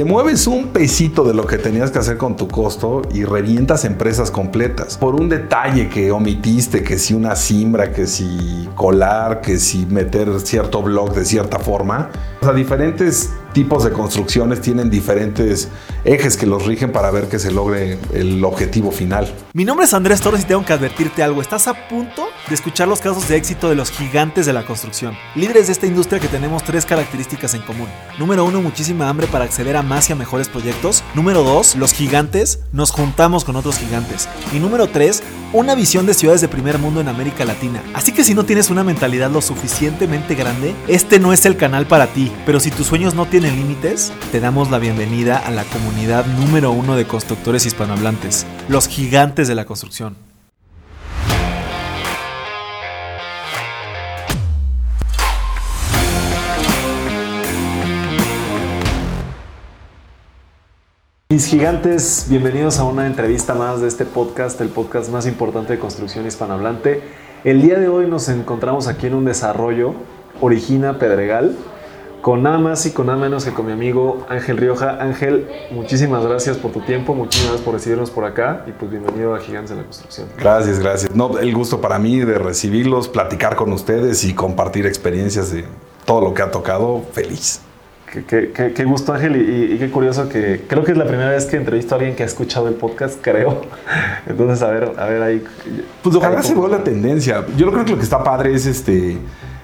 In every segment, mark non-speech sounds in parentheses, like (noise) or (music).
te mueves un pesito de lo que tenías que hacer con tu costo y revientas empresas completas. Por un detalle que omitiste, que si una simbra, que si colar, que si meter cierto blog de cierta forma. O sea, diferentes tipos de construcciones tienen diferentes ejes que los rigen para ver que se logre el objetivo final. Mi nombre es Andrés Torres y tengo que advertirte algo. Estás a punto de escuchar los casos de éxito de los gigantes de la construcción. Líderes de esta industria que tenemos tres características en común. Número uno, muchísima hambre para acceder a más y a mejores proyectos. Número dos, los gigantes nos juntamos con otros gigantes. Y número tres, una visión de ciudades de primer mundo en América Latina. Así que si no tienes una mentalidad lo suficientemente grande, este no es el canal para ti. Pero si tus sueños no tienen límites, te damos la bienvenida a la comunidad número uno de constructores hispanohablantes, los gigantes de la construcción. Mis gigantes, bienvenidos a una entrevista más de este podcast, el podcast más importante de construcción hispanohablante. El día de hoy nos encontramos aquí en un desarrollo, Origina Pedregal, con nada más y con nada menos que con mi amigo Ángel Rioja. Ángel, muchísimas gracias por tu tiempo, muchísimas gracias por recibirnos por acá y pues bienvenido a Gigantes de la Construcción. Gracias, gracias. No, el gusto para mí de recibirlos, platicar con ustedes y compartir experiencias de todo lo que ha tocado. Feliz. Qué, gusto, Ángel, y, qué curioso que creo que es la primera vez que entrevisto a alguien que ha escuchado el podcast, (laughs) creo. Entonces, a ver, a ver ahí. Pues ojalá se vuelva la tendencia. Yo creo que lo que está padre es este.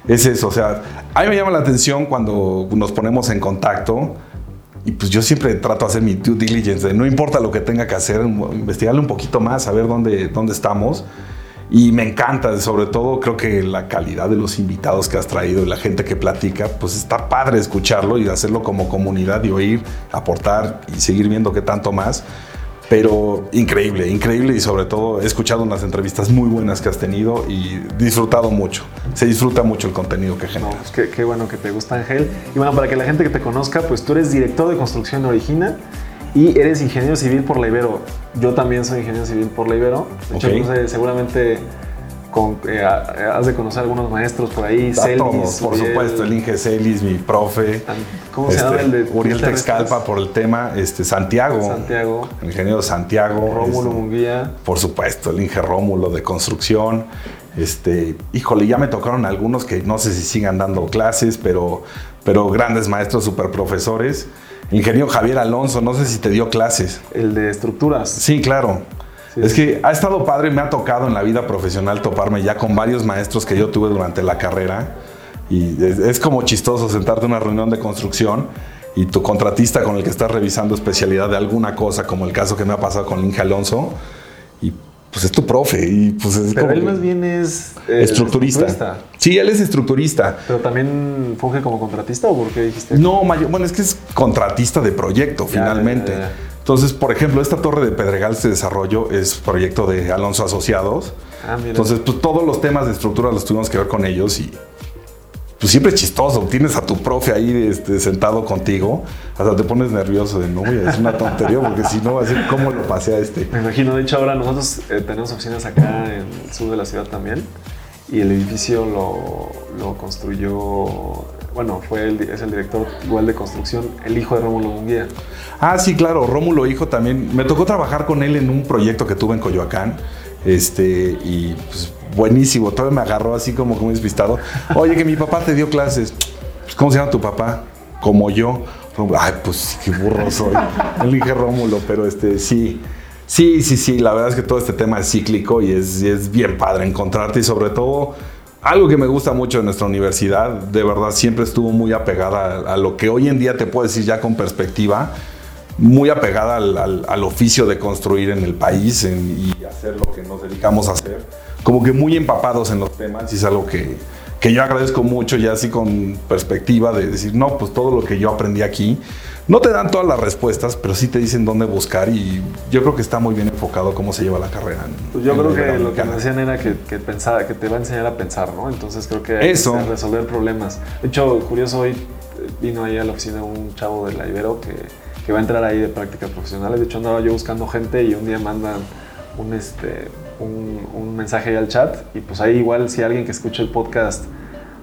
Es eso, o sea, a mí me llama la atención cuando nos ponemos en contacto y pues yo siempre trato de hacer mi due diligence, no importa lo que tenga que hacer, investigarle un poquito más, saber dónde, dónde estamos. Y me encanta, sobre todo creo que la calidad de los invitados que has traído y la gente que platica, pues está padre escucharlo y hacerlo como comunidad y oír, aportar y seguir viendo qué tanto más. Pero increíble, increíble y sobre todo he escuchado unas entrevistas muy buenas que has tenido y disfrutado mucho. Se disfruta mucho el contenido que generas. qué, qué, bueno que te gusta, Ángel. Y bueno, para que la gente que te conozca, pues tú eres director de construcción Origina y eres ingeniero civil por la Ibero. Yo también soy ingeniero civil por la Ibero. De hecho, no sé, seguramente con, eh, has de conocer algunos maestros por ahí. Celis, todos, por supuesto. El Inge Celis, mi profe. ¿Cómo se llama este, el de Uriel Texcalpa por el tema. Este, Santiago. Santiago. El ingeniero Santiago. Rómulo este, Munguía. Por supuesto, el Inge Rómulo de construcción. Este, híjole, ya me tocaron algunos que no sé si sigan dando clases, pero, pero grandes maestros, super profesores. Ingeniero Javier Alonso, no sé si te dio clases. El de estructuras. Sí, claro. es que ha estado padre, me ha tocado en la vida profesional toparme ya con varios maestros que yo tuve durante la carrera. Y es, como chistoso sentarte en una reunión de construcción y tu contratista con el que estás revisando especialidad de alguna cosa, como el caso que me ha pasado con Inge Alonso, y pues es tu profe y pues es Pero él más bien es eh, estructurista. Sí, él es estructurista. Pero también funge como contratista o por qué dijiste? No, bueno, es que es contratista de proyecto finalmente. Entonces, por ejemplo, esta torre de Pedregal se desarrolló, es proyecto de Alonso Asociados. Ah, Entonces, pues todos los temas de estructura los tuvimos que ver con ellos y pues siempre es chistoso. Tienes a tu profe ahí este, sentado contigo, hasta te pones nervioso de no, es una tontería, porque si no, así cómo lo pasé a este. Me imagino, de hecho, ahora nosotros eh, tenemos oficinas acá en el sur de la ciudad también, y el edificio lo, construyó, bueno, fue el, es el director igual de construcción, el hijo de Rómulo Munguía. Ah, sí, claro, Rómulo hijo también. Me tocó trabajar con él en un proyecto que tuve en Coyoacán, este, y pues buenísimo. Todavía me agarró así como muy despistado. Oye, que mi papá te dio clases. Pues, ¿Cómo se llama tu papá? Como yo. Ay, pues qué burro soy. El dije Rómulo, pero este, sí. Sí, sí, sí. La verdad es que todo este tema es cíclico y es, es bien padre encontrarte y sobre todo algo que me gusta mucho de nuestra universidad, de verdad siempre estuvo muy apegada a, lo que hoy en día te puedo decir ya con perspectiva, muy apegada al, al, oficio de construir en el país y hacer lo que nos dedicamos a hacer como que muy empapados en los temas y es algo que, que yo agradezco mucho ya así con perspectiva de decir, no, pues todo lo que yo aprendí aquí, no te dan todas las respuestas, pero sí te dicen dónde buscar y yo creo que está muy bien enfocado cómo se lleva la carrera. pues yo creo que lo que me decían era que, que, pensaba, que te va a enseñar a pensar, ¿no? Entonces creo que hay Eso. que resolver problemas. De hecho, curioso, hoy vino ahí a la oficina un chavo de la Ibero que, que va a entrar ahí de prácticas profesionales. De hecho, andaba yo buscando gente y un día mandan un, este, un, mensaje ahí al chat y pues ahí igual si alguien que escucha el podcast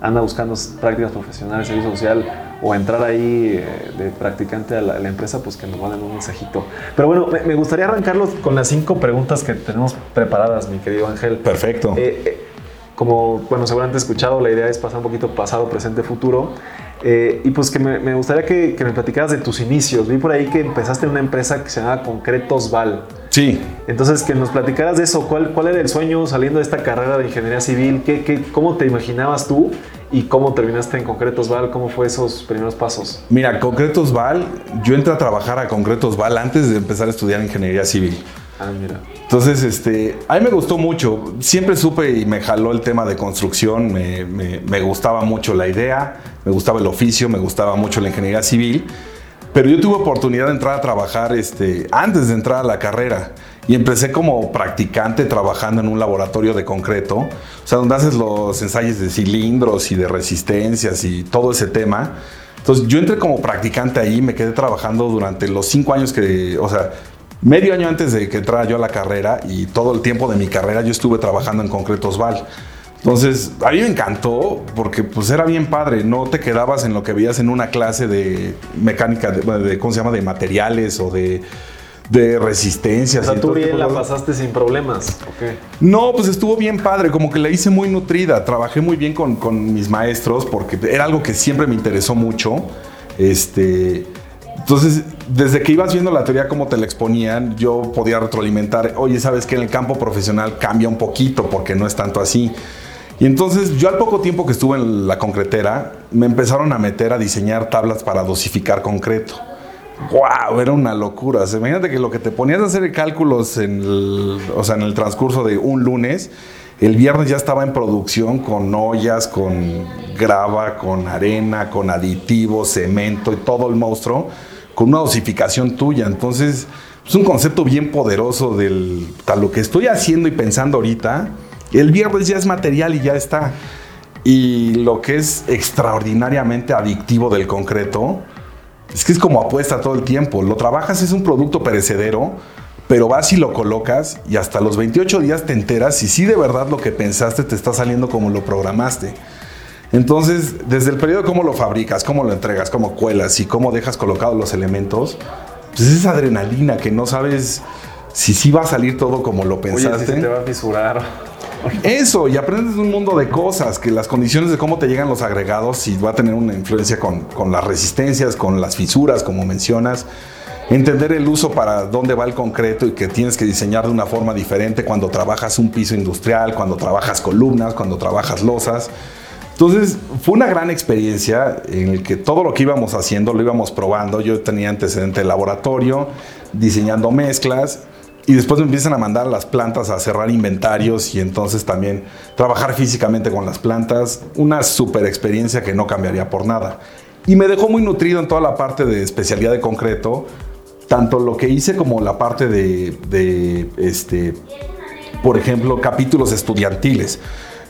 anda buscando prácticas profesionales, servicio social o entrar ahí eh, de practicante a la, empresa, pues que nos manden un mensajito. Pero bueno, me, gustaría arrancarlos con las cinco preguntas que tenemos preparadas, mi querido Ángel. Perfecto. Eh, eh, como, bueno, seguramente he escuchado, la idea es pasar un poquito pasado, presente, futuro. y pues que me, gustaría que, me platicaras de tus inicios. Vi por ahí que empezaste en una empresa que se llama Concretos Val. Sí. Entonces, que nos platicaras de eso. ¿Cuál, cuál era el sueño saliendo de esta carrera de ingeniería civil? ¿Qué, qué, ¿Cómo te imaginabas tú? ¿Y cómo terminaste en Concretos Val? ¿Cómo fue esos primeros pasos? Mira, Concretos Val, yo entré a trabajar a Concretos Val antes de empezar a estudiar ingeniería civil. Ah, mira. Entonces, este, a mí me gustó mucho. Siempre supe y me jaló el tema de construcción. Me, me gustaba mucho la idea, me gustaba el oficio, me gustaba mucho la ingeniería civil. Pero yo tuve oportunidad de entrar a trabajar este, antes de entrar a la carrera. Y empecé como practicante trabajando en un laboratorio de concreto, o sea, donde haces los ensayos de cilindros y de resistencias y todo ese tema. Entonces yo entré como practicante ahí, me quedé trabajando durante los cinco años que, o sea, medio año antes de que entrara yo a la carrera y todo el tiempo de mi carrera yo estuve trabajando en Concretos Val. Entonces, a mí me encantó porque pues era bien padre, no te quedabas en lo que veías en una clase de mecánica, de, ¿cómo se llama?, de materiales o de de resistencias. O sea, tú bien la pasaste sin problemas. No, pues estuvo bien padre, como que la hice muy nutrida. Trabajé muy bien con, mis maestros porque era algo que siempre me interesó mucho. Este. Entonces, desde que ibas viendo la teoría como te la exponían, yo podía retroalimentar, oye, sabes que en el campo profesional cambia un poquito porque no es tanto así. Y entonces yo al poco tiempo que estuve en la concretera, me empezaron a meter a diseñar tablas para dosificar concreto. ¡Wow! Era una locura. imagínate que lo que te ponías a hacer cálculos en el, o sea, en el transcurso de un lunes, el viernes ya estaba en producción con ollas, con grava, con arena, con aditivos, cemento y todo el monstruo, con una dosificación tuya. Entonces, es un concepto bien poderoso del tal lo que estoy haciendo y pensando ahorita. El viernes ya es material y ya está. Y lo que es extraordinariamente adictivo del concreto es que es como apuesta todo el tiempo. Lo trabajas, es un producto perecedero, pero vas y lo colocas y hasta los 28 días te enteras si sí de verdad lo que pensaste te está saliendo como lo programaste. Entonces, desde el periodo de cómo lo fabricas, cómo lo entregas, cómo cuelas y cómo dejas colocados los elementos, pues es esa adrenalina que no sabes si sí va a salir todo como lo pensaste. Oye, si te va a fisurar. Eso, y aprendes un mundo de cosas, que las condiciones de cómo te llegan los agregados, y va a tener una influencia con, las resistencias, con las fisuras, como mencionas. Entender el uso para dónde va el concreto y que tienes que diseñar de una forma diferente cuando trabajas un piso industrial, cuando trabajas columnas, cuando trabajas losas. Entonces fue una gran experiencia en el que todo lo que íbamos haciendo lo íbamos probando. Yo tenía antecedente de laboratorio, diseñando mezclas y después me empiezan a mandar las plantas a cerrar inventarios y entonces también trabajar físicamente con las plantas. Una super experiencia que no cambiaría por nada. Y me dejó muy nutrido en toda la parte de especialidad de concreto, tanto lo que hice como la parte de, este, por ejemplo, capítulos estudiantiles.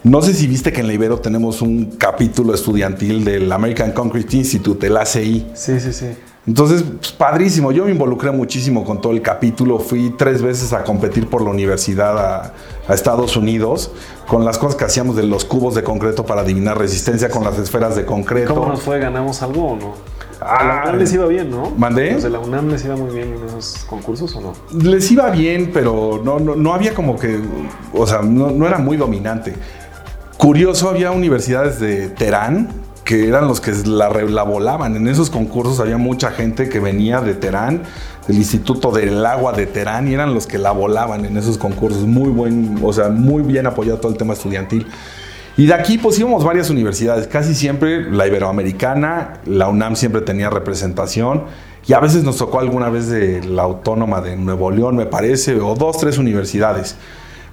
No sé si viste que en la Ibero tenemos un capítulo estudiantil del American Concrete Institute, el ACI. Sí, sí, sí. Entonces, pues, padrísimo. Yo me involucré muchísimo con todo el capítulo. Fui tres veces a competir por la universidad a, Estados Unidos con las cosas que hacíamos de los cubos de concreto para adivinar resistencia con las esferas de concreto. ¿Cómo nos fue? ¿Ganamos algo o no? a la UNAM les iba bien, ¿no? ¿Mandé? Los de la UNAM les iba muy bien en esos concursos o no? Les iba bien, pero no, no, había como que, o sea, no, no era muy dominante. Curioso, había universidades de Teherán que eran los que la, la, volaban. En esos concursos había mucha gente que venía de Terán, del Instituto del Agua de Terán, y eran los que la volaban en esos concursos. Muy buen, o sea, muy bien apoyado todo el tema estudiantil. Y de aquí pues íbamos varias universidades, casi siempre la Iberoamericana, la UNAM siempre tenía representación y a veces nos tocó alguna vez de la Autónoma de Nuevo León, me parece, o dos, tres universidades.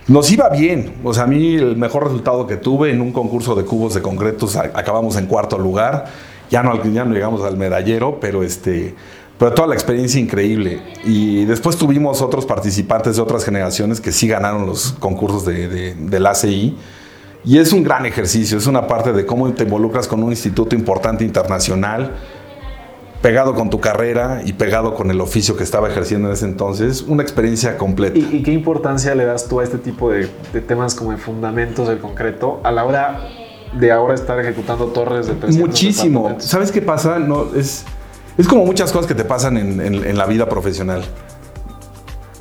Nos iba bien, o sea, a mí el mejor resultado que tuve en un concurso de cubos de concretos, acabamos en cuarto lugar, ya no, ya no llegamos al medallero, pero este, pero toda la experiencia increíble. Y después tuvimos otros participantes de otras generaciones que sí ganaron los concursos de, de, del ACI. Y es un gran ejercicio, es una parte de cómo te involucras con un instituto importante internacional pegado con tu carrera y pegado con el oficio que estaba ejerciendo en ese entonces, una experiencia completa. ¿Y, qué importancia le das tú a este tipo de, temas como de fundamentos del concreto a la hora de ahora estar ejecutando torres de 300 Muchísimo. ¿Sabes qué pasa? No, es, es como muchas cosas que te pasan en, en la vida profesional.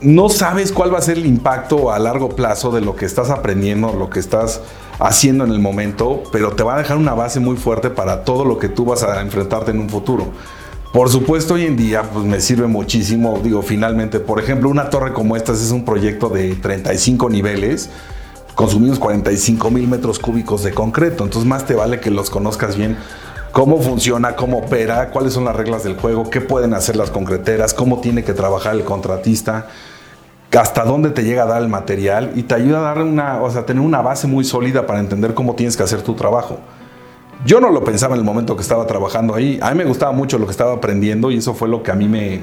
No sabes cuál va a ser el impacto a largo plazo de lo que estás aprendiendo, lo que estás haciendo en el momento, pero te va a dejar una base muy fuerte para todo lo que tú vas a enfrentarte en un futuro. Por supuesto, hoy en día pues me sirve muchísimo, digo, finalmente, por ejemplo, una torre como esta es un proyecto de 35 niveles, consumimos 45 mil metros cúbicos de concreto, entonces más te vale que los conozcas bien, cómo funciona, cómo opera, cuáles son las reglas del juego, qué pueden hacer las concreteras, cómo tiene que trabajar el contratista, hasta dónde te llega a dar el material y te ayuda a dar una, o sea, tener una base muy sólida para entender cómo tienes que hacer tu trabajo. Yo no lo pensaba en el momento que estaba trabajando ahí. A mí me gustaba mucho lo que estaba aprendiendo y eso fue lo que a mí me,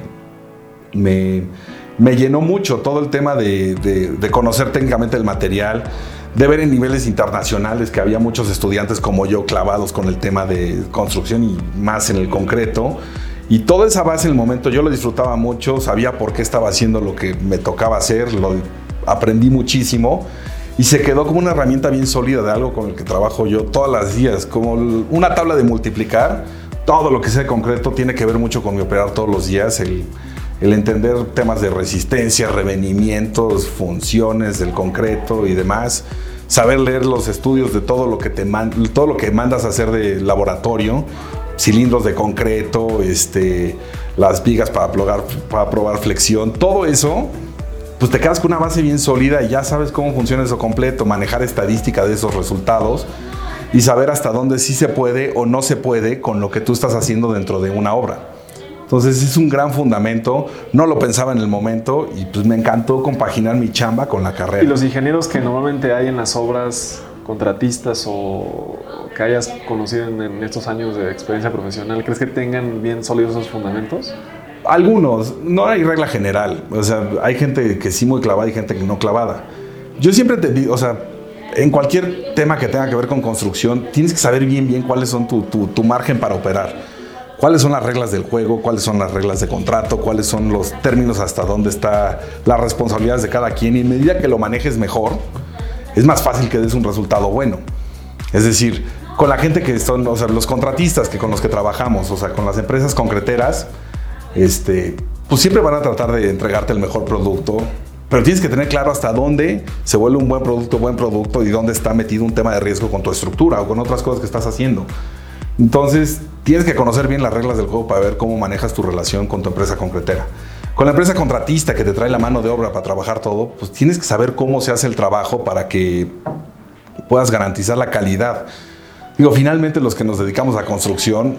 me, llenó mucho. Todo el tema de, de, conocer técnicamente el material, de ver en niveles internacionales que había muchos estudiantes como yo clavados con el tema de construcción y más en el concreto. Y toda esa base en el momento yo lo disfrutaba mucho, sabía por qué estaba haciendo lo que me tocaba hacer, lo aprendí muchísimo y se quedó como una herramienta bien sólida de algo con el que trabajo yo todas las días, como una tabla de multiplicar. Todo lo que sea concreto tiene que ver mucho con mi operar todos los días, el, entender temas de resistencia, revenimientos, funciones del concreto y demás, saber leer los estudios de todo lo que te todo lo que mandas a hacer de laboratorio, cilindros de concreto, este, las vigas para para probar flexión, todo eso pues te quedas con una base bien sólida y ya sabes cómo funciona eso completo, manejar estadística de esos resultados y saber hasta dónde sí se puede o no se puede con lo que tú estás haciendo dentro de una obra. Entonces es un gran fundamento, no lo pensaba en el momento y pues me encantó compaginar mi chamba con la carrera. ¿Y los ingenieros que normalmente hay en las obras, contratistas o que hayas conocido en, estos años de experiencia profesional, crees que tengan bien sólidos esos fundamentos? Algunos, no hay regla general. O sea, hay gente que sí muy clavada y gente que no clavada. Yo siempre te digo, o sea, en cualquier tema que tenga que ver con construcción, tienes que saber bien, bien cuáles son tu, tu, margen para operar. Cuáles son las reglas del juego, cuáles son las reglas de contrato, cuáles son los términos hasta dónde está las responsabilidades de cada quien. Y en medida que lo manejes mejor, es más fácil que des un resultado bueno. Es decir, con la gente que son, o sea, los contratistas que con los que trabajamos, o sea, con las empresas concreteras, este, pues siempre van a tratar de entregarte el mejor producto, pero tienes que tener claro hasta dónde se vuelve un buen producto, buen producto y dónde está metido un tema de riesgo con tu estructura o con otras cosas que estás haciendo. Entonces, tienes que conocer bien las reglas del juego para ver cómo manejas tu relación con tu empresa concretera. Con la empresa contratista que te trae la mano de obra para trabajar todo, pues tienes que saber cómo se hace el trabajo para que puedas garantizar la calidad. Digo, finalmente los que nos dedicamos a construcción,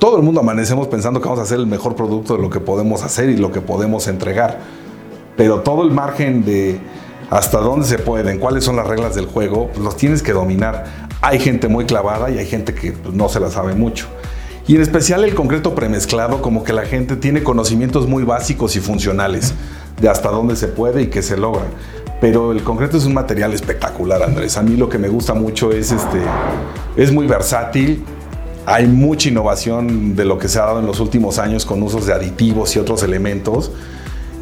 todo el mundo amanecemos pensando que vamos a hacer el mejor producto de lo que podemos hacer y lo que podemos entregar. Pero todo el margen de hasta dónde se pueden, cuáles son las reglas del juego, pues los tienes que dominar. Hay gente muy clavada y hay gente que pues, no se la sabe mucho. Y en especial el concreto premezclado, como que la gente tiene conocimientos muy básicos y funcionales de hasta dónde se puede y qué se logra. Pero el concreto es un material espectacular, Andrés. A mí lo que me gusta mucho es este, es muy versátil, hay mucha innovación de lo que se ha dado en los últimos años con usos de aditivos y otros elementos.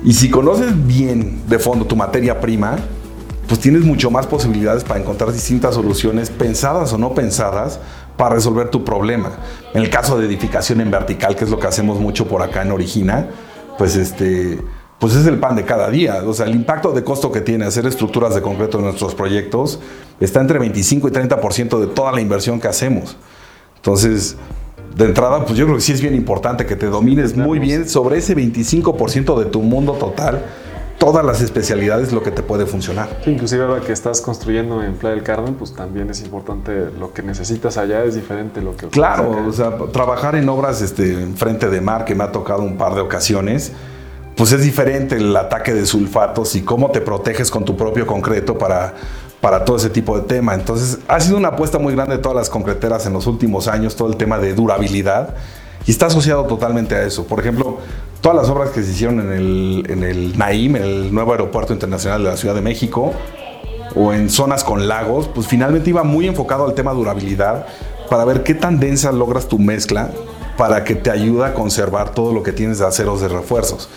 Y si conoces bien de fondo tu materia prima, pues tienes mucho más posibilidades para encontrar distintas soluciones, pensadas o no pensadas, para resolver tu problema. En el caso de edificación en vertical, que es lo que hacemos mucho por acá en Origina, pues este pues es el pan de cada día. O sea, el impacto de costo que tiene hacer estructuras de concreto en nuestros proyectos está entre 25 y 30% de toda la inversión que hacemos. Entonces, de entrada, pues yo creo que sí es bien importante que te domines muy bien sobre ese 25% de tu mundo total, todas las especialidades, lo que te puede funcionar. Sí, inclusive ahora que estás construyendo en Playa del Carmen, pues también es importante lo que necesitas allá, es diferente lo que... Claro, o sea, trabajar en obras este, en frente de mar, que me ha tocado un par de ocasiones, pues es diferente el ataque de sulfatos y cómo te proteges con tu propio concreto para para todo ese tipo de tema. Entonces, ha sido una apuesta muy grande de todas las concreteras en los últimos años, todo el tema de durabilidad, y está asociado totalmente a eso. Por ejemplo, todas las obras que se hicieron en el, en el Naim, el nuevo aeropuerto internacional de la Ciudad de México, o en zonas con lagos, pues finalmente iba muy enfocado al tema durabilidad para ver qué tan densa logras tu mezcla para que te ayude a conservar todo lo que tienes de aceros de refuerzos.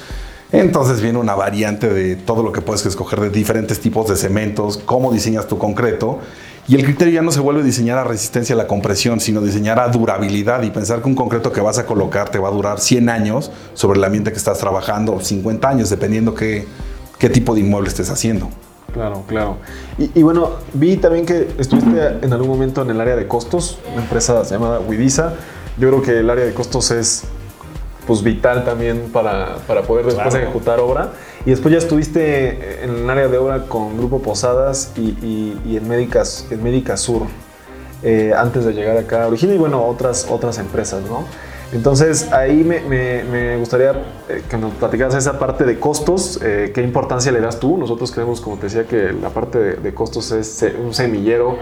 Entonces viene una variante de todo lo que puedes escoger de diferentes tipos de cementos, cómo diseñas tu concreto Y el criterio ya no se vuelve diseñar a resistencia a la compresión, sino diseñar a durabilidad y pensar que un concreto que vas a colocar te va a durar 100 años sobre el ambiente que estás trabajando, 50 años, dependiendo qué, qué tipo de inmueble estés haciendo. Claro, claro. Y, bueno, vi también que estuviste en algún momento en el área de costos, una empresa llamada Widisa. Yo creo que el área de costos es pues vital también para, para poder después ejecutar obra. Y después ya estuviste en el área de obra con Grupo Posadas y, y, en, Médicas, en Médica Sur, eh, antes de llegar acá a Origina y bueno, otras, otras empresas, ¿no? Entonces ahí me, me, gustaría eh, que nos platicaras esa parte de costos, eh, qué importancia le das tú. Nosotros creemos, como te decía, que la parte de, de costos es un semillero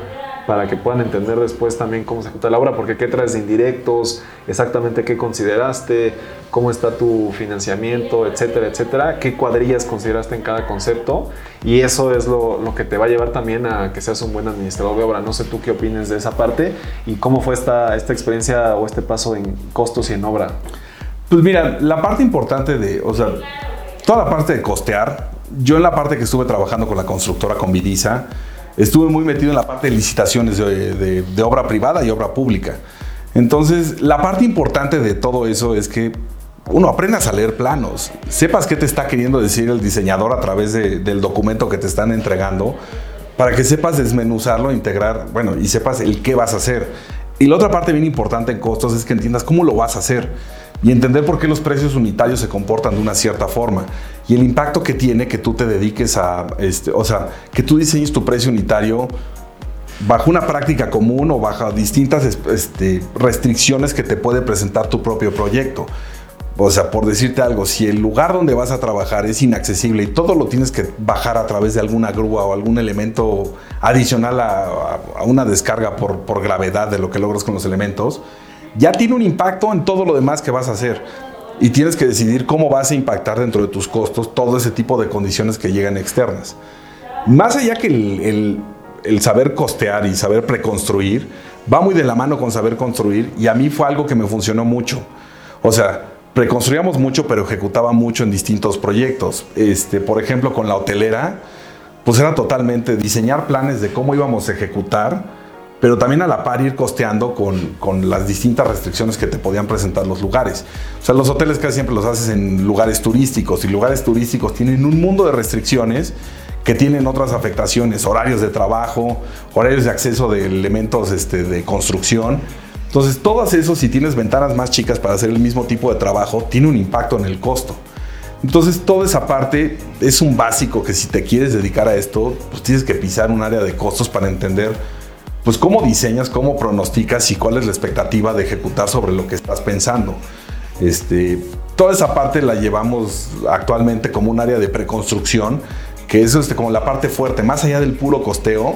para que puedan entender después también cómo se ejecuta la obra, porque qué traes de indirectos, exactamente qué consideraste, cómo está tu financiamiento, etcétera, etcétera, qué cuadrillas consideraste en cada concepto y eso es lo, lo, que te va a llevar también a que seas un buen administrador de obra. No sé tú qué opines de esa parte y cómo fue esta, esta experiencia o este paso en costos y en obra. Pues mira, la parte importante de, o sea, toda la parte de costear, yo en la parte que estuve trabajando con la constructora, con Vidisa, estuve muy metido en la parte de licitaciones de, obra privada y obra pública. Entonces, la parte importante de todo eso es que uno aprendas a leer planos, sepas qué te está queriendo decir el diseñador a través del documento que te están entregando, para que sepas desmenuzarlo, integrar, bueno, y sepas el qué vas a hacer. Y la otra parte bien importante en costos es que entiendas cómo lo vas a hacer y entender por qué los precios unitarios se comportan de una cierta forma y el impacto que tiene que tú te dediques a, este, o sea, que tú diseñes tu precio unitario bajo una práctica común o bajo distintas este, restricciones que te puede presentar tu propio proyecto. O sea, por decirte algo, si el lugar donde vas a trabajar es inaccesible y todo lo tienes que bajar a través de alguna grúa o algún elemento adicional a, una descarga por, por gravedad de lo que logras con los elementos, ya tiene un impacto en todo lo demás que vas a hacer. Y tienes que decidir cómo vas a impactar dentro de tus costos todo ese tipo de condiciones que llegan externas. Más allá que el, saber costear y saber preconstruir, va muy de la mano con saber construir y a mí fue algo que me funcionó mucho. O sea, preconstruíamos mucho, pero ejecutaba mucho en distintos proyectos. Este, por ejemplo, con la hotelera, pues era totalmente diseñar planes de cómo íbamos a ejecutar pero también a la par ir costeando con, las distintas restricciones que te podían presentar los lugares. O sea, los hoteles casi siempre los haces en lugares turísticos y lugares turísticos tienen un mundo de restricciones que tienen otras afectaciones, horarios de trabajo, horarios de acceso de elementos este, de construcción. Entonces, todas eso, si tienes ventanas más chicas para hacer el mismo tipo de trabajo, tiene un impacto en el costo. Entonces, toda esa parte es un básico que si te quieres dedicar a esto, pues tienes que pisar un área de costos para entender pues cómo diseñas, cómo pronosticas y cuál es la expectativa de ejecutar sobre lo que estás pensando. Este, toda esa parte la llevamos actualmente como un área de preconstrucción, que es este, como la parte fuerte, más allá del puro costeo,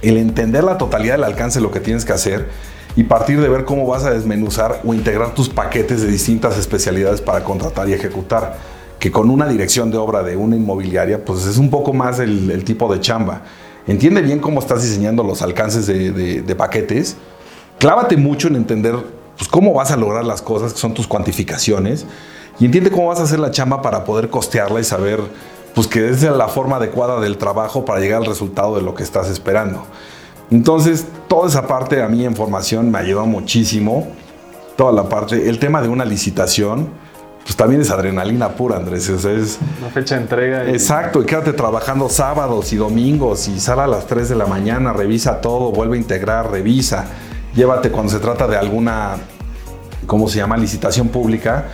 el entender la totalidad del alcance de lo que tienes que hacer y partir de ver cómo vas a desmenuzar o integrar tus paquetes de distintas especialidades para contratar y ejecutar. Que con una dirección de obra de una inmobiliaria, pues es un poco más el, el tipo de chamba entiende bien cómo estás diseñando los alcances de, paquetes, clávate mucho en entender pues, cómo vas a lograr las cosas, que son tus cuantificaciones, y entiende cómo vas a hacer la chamba para poder costearla y saber pues, que es la forma adecuada del trabajo para llegar al resultado de lo que estás esperando. Entonces, toda esa parte a mí en formación me ayudó muchísimo. Toda la parte, el tema de una licitación, pues también es adrenalina pura, Andrés. es una fecha de entrega. Exacto, y quédate trabajando sábados y domingos y sale a las 3 de la mañana, revisa todo, vuelve a integrar, revisa. Llévate cuando se trata de alguna, ¿cómo se llama? Licitación pública,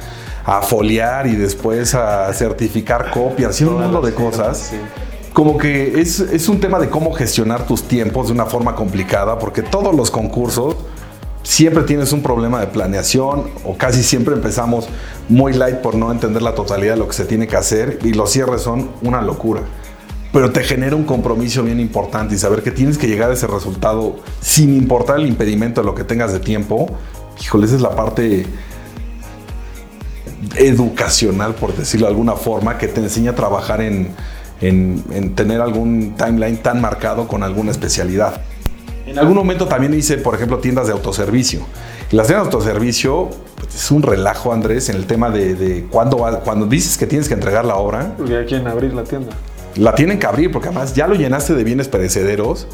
a foliar y después a certificar copias y un mundo de cosas. Como que es, es un tema de cómo gestionar tus tiempos de una forma complicada, porque todos los concursos siempre tienes un problema de planeación o casi siempre empezamos muy light por no entender la totalidad de lo que se tiene que hacer y los cierres son una locura. Pero te genera un compromiso bien importante y saber que tienes que llegar a ese resultado sin importar el impedimento de lo que tengas de tiempo. Híjole, esa es la parte educacional, por decirlo de alguna forma, que te enseña a trabajar en, en tener algún timeline tan marcado con alguna especialidad. En algún momento también hice, por ejemplo, tiendas de autoservicio. Las tiendas de autoservicio pues, es un relajo, Andrés, en el tema de, cuando, cuando dices que tienes que entregar la obra. Porque quien abrir la tienda. La tienen que abrir porque además ya lo llenaste de bienes perecederos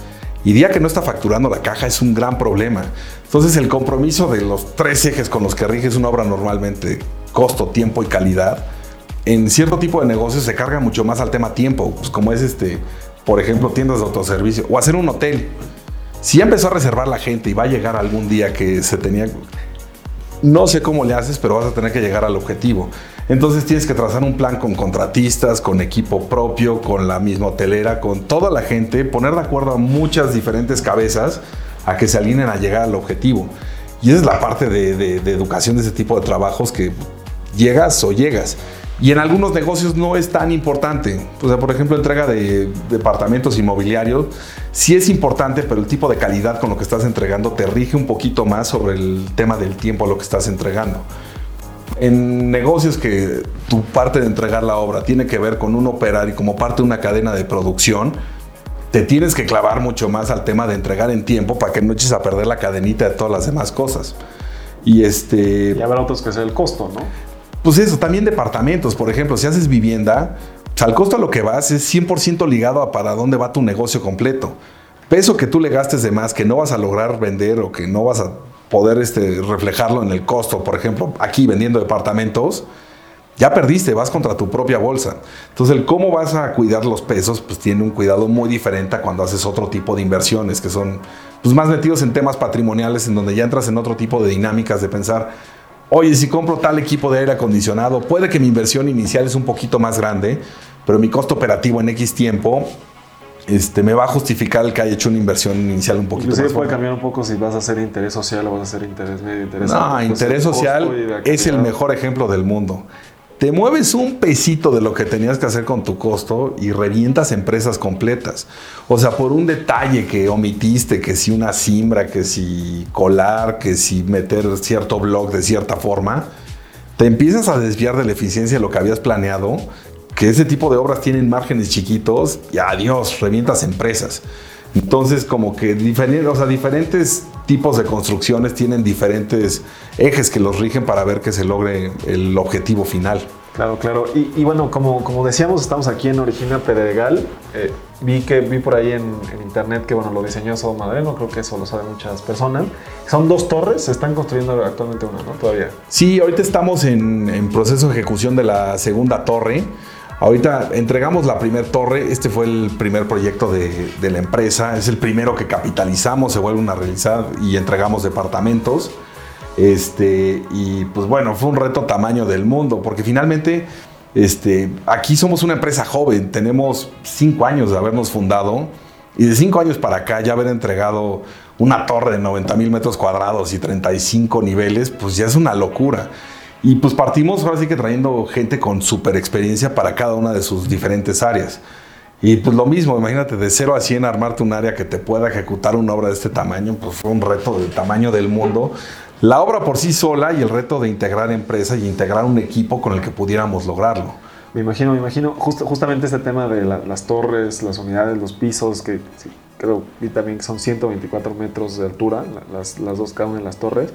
Y día que no está facturando la caja es un gran problema. Entonces el compromiso de los tres ejes con los que riges una obra normalmente, costo, tiempo y calidad, en cierto tipo de negocios se carga mucho más al tema tiempo, pues como es este, por ejemplo, tiendas de autoservicio o hacer un hotel. Si empezó a reservar la gente y va a llegar algún día que se tenía... No sé cómo le haces, pero vas a tener que llegar al objetivo. Entonces tienes que trazar un plan con contratistas, con equipo propio, con la misma hotelera, con toda la gente, poner de acuerdo a muchas diferentes cabezas a que se alineen a llegar al objetivo. Y esa es la parte de, de educación de ese tipo de trabajos que llegas o llegas. Y en algunos negocios no es tan importante. O sea, por ejemplo, entrega de departamentos inmobiliarios sí es importante, pero el tipo de calidad con lo que estás entregando te rige un poquito más sobre el tema del tiempo a lo que estás entregando. En negocios que tu parte de entregar la obra tiene que ver con un operario como parte de una cadena de producción, te tienes que clavar mucho más al tema de entregar en tiempo para que no eches a perder la cadenita de todas las demás cosas. Y este. Y habrá otros que sea el costo, ¿no? Pues eso, también departamentos, por ejemplo, si haces vivienda, al costo a lo que vas es 100% ligado a para dónde va tu negocio completo. Peso que tú le gastes de más, que no vas a lograr vender o que no vas a poder este, reflejarlo en el costo, por ejemplo, aquí vendiendo departamentos, ya perdiste, vas contra tu propia bolsa. Entonces, el cómo vas a cuidar los pesos, pues tiene un cuidado muy diferente a cuando haces otro tipo de inversiones, que son pues, más metidos en temas patrimoniales, en donde ya entras en otro tipo de dinámicas de pensar, oye, si compro tal equipo de aire acondicionado, puede que mi inversión inicial es un poquito más grande, pero mi costo operativo en X tiempo este, me va a justificar el que haya hecho una inversión inicial un poquito Inclusive puede cambiar un poco si vas a hacer interés social o vas a hacer interés medio, interés No, interés social es el mejor ejemplo del mundo te mueves un pesito de lo que tenías que hacer con tu costo y revientas empresas completas. O sea, por un detalle que omitiste, que si una simbra, que si colar, que si meter cierto blog de cierta forma, te empiezas a desviar de la eficiencia de lo que habías planeado, que ese tipo de obras tienen márgenes chiquitos y adiós, revientas empresas. Entonces, como que diferentes, o sea, diferentes tipos de construcciones tienen diferentes ejes que los rigen para ver que se logre el objetivo final. Claro, claro. Y, bueno, como, como decíamos, estamos aquí en Origina Pedregal. Eh, vi que vi por ahí en, internet que bueno lo diseñó Sodo Madreno, creo que eso lo saben muchas personas. Son dos torres, se están construyendo actualmente una, ¿no? Todavía. Sí, ahorita estamos en, en proceso de ejecución de la segunda torre. Ahorita entregamos la primera torre, este fue el primer proyecto de, la empresa, es el primero que capitalizamos, se vuelve a realizar y entregamos departamentos. Este, y pues bueno, fue un reto tamaño del mundo, porque finalmente este, aquí somos una empresa joven, tenemos cinco años de habernos fundado y de cinco años para acá ya haber entregado una torre de 90 mil metros cuadrados y 35 niveles, pues ya es una locura. Y pues partimos ahora sí que trayendo gente con super experiencia para cada una de sus diferentes áreas. Y pues lo mismo, imagínate, de 0 a 100 armarte un área que te pueda ejecutar una obra de este tamaño, pues fue un reto del tamaño del mundo. La obra por sí sola y el reto de integrar empresa y integrar un equipo con el que pudiéramos lograrlo. Me imagino, me imagino, justamente este tema de las torres, las unidades, los pisos, que creo y también son 124 metros de altura, las, las dos cada una de las torres.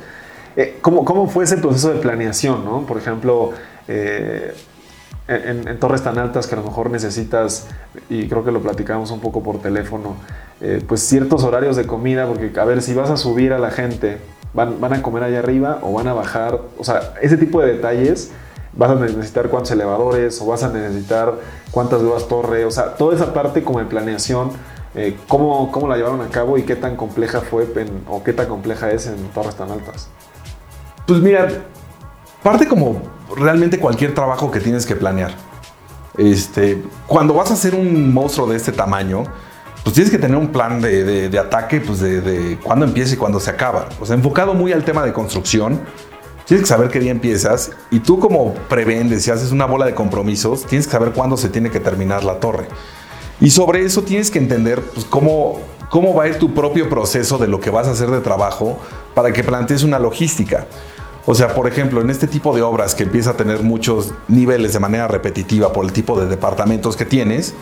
Eh, ¿cómo, ¿cómo, fue ese proceso de planeación? ¿no? Por ejemplo, eh, en, torres tan altas que a lo mejor necesitas, y creo que lo platicamos un poco por teléfono, eh, pues ciertos horarios de comida, porque a ver, si vas a subir a la gente, van, van a comer allá arriba o van a bajar, o sea, ese tipo de detalles vas a necesitar cuántos elevadores o vas a necesitar cuántas nuevas torres, o sea, toda esa parte como de planeación, ¿cómo, ¿cómo, la llevaron a cabo y qué tan compleja fue o qué tan compleja es en torres tan altas? Pues mira, parte como realmente cualquier trabajo que tienes que planear. Este, cuando vas a hacer un monstruo de este tamaño, pues tienes que tener un plan de, ataque, pues de, de cuándo empieza y cuándo se acaba. O sea, enfocado muy al tema de construcción, tienes que saber qué día empiezas y tú como prevendes y haces una bola de compromisos, tienes que saber cuándo se tiene que terminar la torre. Y sobre eso tienes que entender pues, cómo, cómo va a ir tu propio proceso de lo que vas a hacer de trabajo para que plantees una logística. O sea, por ejemplo, en este tipo de obras que empieza a tener muchos niveles de manera repetitiva por el tipo de departamentos que tienes,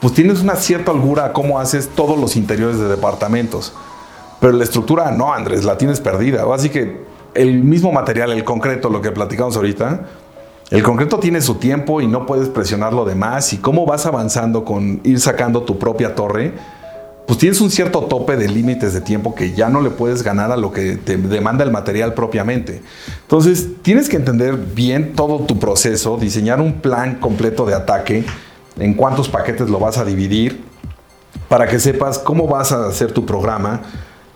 pues tienes una cierta holgura a cómo haces todos los interiores de departamentos. Pero la estructura, no, Andrés, la tienes perdida. Así que el mismo material, el concreto, lo que platicamos ahorita, el concreto tiene su tiempo y no puedes presionarlo de más. Y cómo vas avanzando con ir sacando tu propia torre, pues tienes un cierto tope de límites de tiempo que ya no le puedes ganar a lo que te demanda el material propiamente. Entonces, tienes que entender bien todo tu proceso, diseñar un plan completo de ataque, en cuántos paquetes lo vas a dividir, para que sepas cómo vas a hacer tu programa,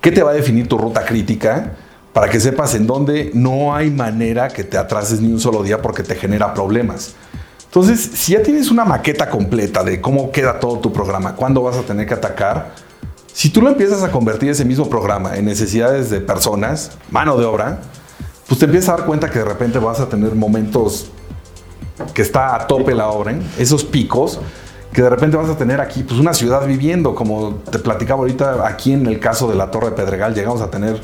qué te va a definir tu ruta crítica, para que sepas en dónde no hay manera que te atrases ni un solo día porque te genera problemas. Entonces, si ya tienes una maqueta completa de cómo queda todo tu programa, cuándo vas a tener que atacar, si tú lo empiezas a convertir ese mismo programa en necesidades de personas, mano de obra, pues te empiezas a dar cuenta que de repente vas a tener momentos que está a tope la obra, ¿eh? esos picos, que de repente vas a tener aquí pues una ciudad viviendo, como te platicaba ahorita aquí en el caso de la Torre de Pedregal, llegamos a tener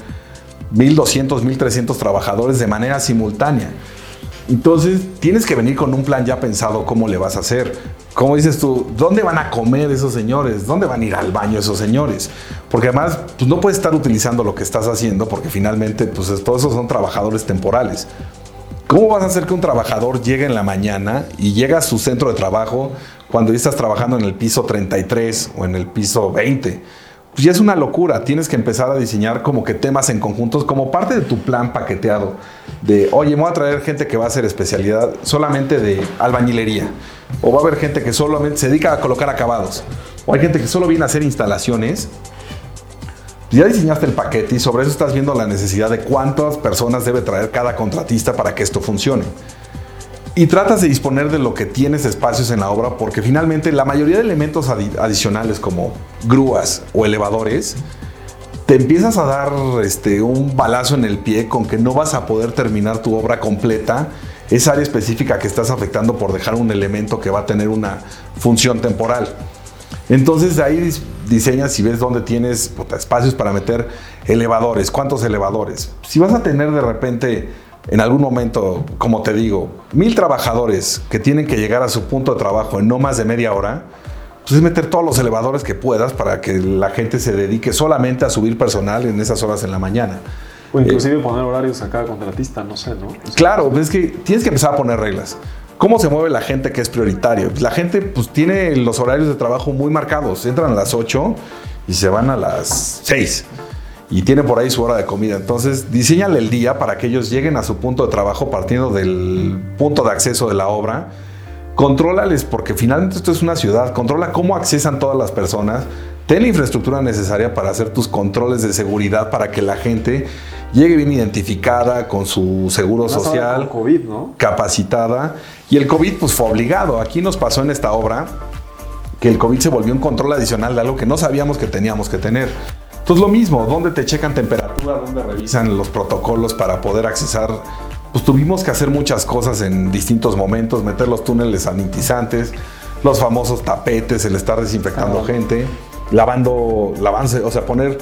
1.200, 1.300 trabajadores de manera simultánea. Entonces, tienes que venir con un plan ya pensado cómo le vas a hacer. Como dices tú, ¿dónde van a comer esos señores? ¿Dónde van a ir al baño esos señores? Porque además, pues no puedes estar utilizando lo que estás haciendo porque finalmente, pues todos esos son trabajadores temporales. ¿Cómo vas a hacer que un trabajador llegue en la mañana y llegue a su centro de trabajo cuando ya estás trabajando en el piso 33 o en el piso 20? Pues ya es una locura. Tienes que empezar a diseñar como que temas en conjuntos como parte de tu plan paqueteado. De, oye, me voy a traer gente que va a hacer especialidad solamente de albañilería. O va a haber gente que solamente se dedica a colocar acabados. O hay gente que solo viene a hacer instalaciones. Ya diseñaste el paquete y sobre eso estás viendo la necesidad de cuántas personas debe traer cada contratista para que esto funcione y tratas de disponer de lo que tienes espacios en la obra porque finalmente la mayoría de elementos adicionales como grúas o elevadores te empiezas a dar este, un balazo en el pie con que no vas a poder terminar tu obra completa esa área específica que estás afectando por dejar un elemento que va a tener una función temporal. Entonces de ahí diseñas y ves dónde tienes espacios para meter elevadores, cuántos elevadores. Si vas a tener de repente en algún momento, como te digo, mil trabajadores que tienen que llegar a su punto de trabajo en no más de media hora, pues es meter todos los elevadores que puedas para que la gente se dedique solamente a subir personal en esas horas en la mañana. O inclusive poner horarios a cada contratista, no sé, ¿no? claro, es que tienes que empezar a poner reglas. ¿Cómo se mueve la gente que es prioritario? La gente pues tiene los horarios de trabajo muy marcados. Entran a las 8 y se van a las 6 y tiene por ahí su hora de comida. Entonces, diseñale el día para que ellos lleguen a su punto de trabajo partiendo del punto de acceso de la obra. Contrólales, porque finalmente esto es una ciudad. Controla cómo accesan todas las personas. Ten la infraestructura necesaria para hacer tus controles de seguridad para que la gente llegue bien identificada con su seguro social, COVID, ¿no? capacitada. Y el COVID pues fue obligado. Aquí nos pasó en esta obra que el COVID se volvió un control adicional de algo que no sabíamos que teníamos que tener. Entonces lo mismo, ¿dónde te checan temperatura? ¿Dónde revisan los protocolos para poder accesar? Pues tuvimos que hacer muchas cosas en distintos momentos, meter los túneles sanitizantes, los famosos tapetes, el estar desinfectando gente, lavando, lavarse, o sea, poner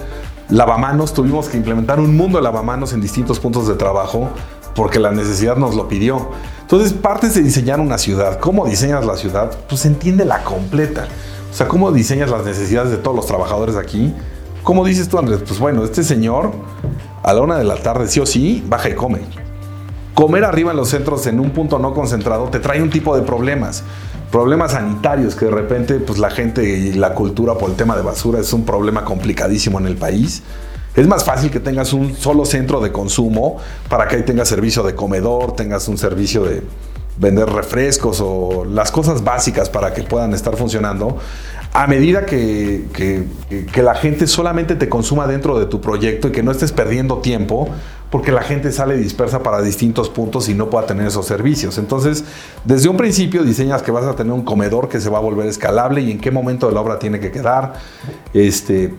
lavamanos. Tuvimos que implementar un mundo de lavamanos en distintos puntos de trabajo porque la necesidad nos lo pidió. Entonces, partes de diseñar una ciudad. ¿Cómo diseñas la ciudad? Pues entiende la completa. O sea, ¿cómo diseñas las necesidades de todos los trabajadores aquí? ¿Cómo dices tú, Andrés? Pues bueno, este señor a la una de la tarde, sí o sí, baja y come. Comer arriba en los centros en un punto no concentrado te trae un tipo de problemas. Problemas sanitarios que de repente pues la gente y la cultura por el tema de basura es un problema complicadísimo en el país. Es más fácil que tengas un solo centro de consumo para que ahí tengas servicio de comedor, tengas un servicio de vender refrescos o las cosas básicas para que puedan estar funcionando, a medida que, la gente solamente te consuma dentro de tu proyecto y que no estés perdiendo tiempo, porque la gente sale dispersa para distintos puntos y no pueda tener esos servicios. Entonces, desde un principio diseñas que vas a tener un comedor que se va a volver escalable y en qué momento de la obra tiene que quedar. Este,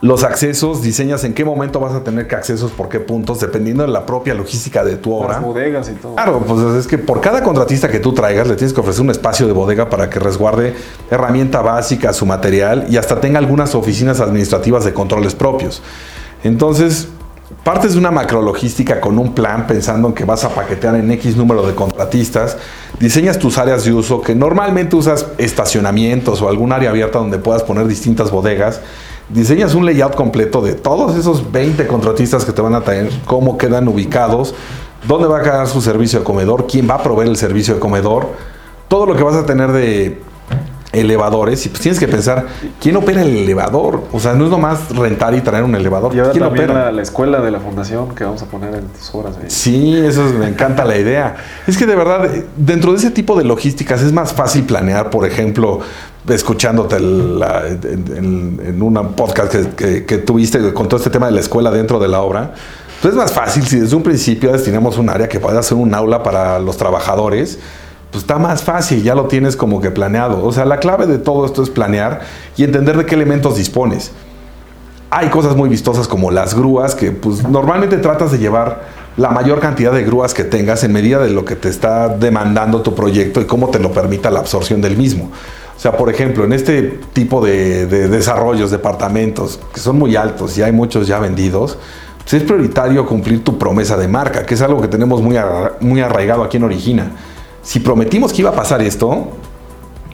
los accesos, diseñas en qué momento vas a tener que accesos, por qué puntos, dependiendo de la propia logística de tu obra. Las bodegas y todo. Claro, pues es que por cada contratista que tú traigas le tienes que ofrecer un espacio de bodega para que resguarde herramienta básica, su material y hasta tenga algunas oficinas administrativas de controles propios. Entonces, partes de una macrologística con un plan pensando en que vas a paquetear en X número de contratistas, diseñas tus áreas de uso que normalmente usas estacionamientos o algún área abierta donde puedas poner distintas bodegas diseñas un layout completo de todos esos 20 contratistas que te van a traer, cómo quedan ubicados, dónde va a quedar su servicio de comedor, quién va a proveer el servicio de comedor, todo lo que vas a tener de elevadores y pues tienes que pensar, ¿quién opera el elevador? O sea, no es nomás rentar y traer un elevador. Y ahora ¿Quién también opera? la, la escuela de la fundación que vamos a poner en tus horas. ahí. Sí, eso es- me encanta la idea. Es que de verdad, dentro de ese tipo de logísticas es más fácil planear, por ejemplo, escuchándote el- la- en, un podcast que, que- que tuviste con todo este tema de la escuela dentro de la obra. Pues es más fácil si desde un principio destinamos un área que pueda ser un aula para los trabajadores. Pues está más fácil, ya lo tienes como que planeado. O sea, la clave de todo esto es planear y entender de qué elementos dispones. Hay cosas muy vistosas como las grúas, que pues normalmente tratas de llevar la mayor cantidad de grúas que tengas en medida de lo que te está demandando tu proyecto y cómo te lo permita la absorción del mismo. O sea, por ejemplo, en este tipo de, de desarrollos, departamentos, que son muy altos y hay muchos ya vendidos, pues es prioritario cumplir tu promesa de marca, que es algo que tenemos muy, muy arraigado aquí en Origina. Si prometimos que iba a pasar esto,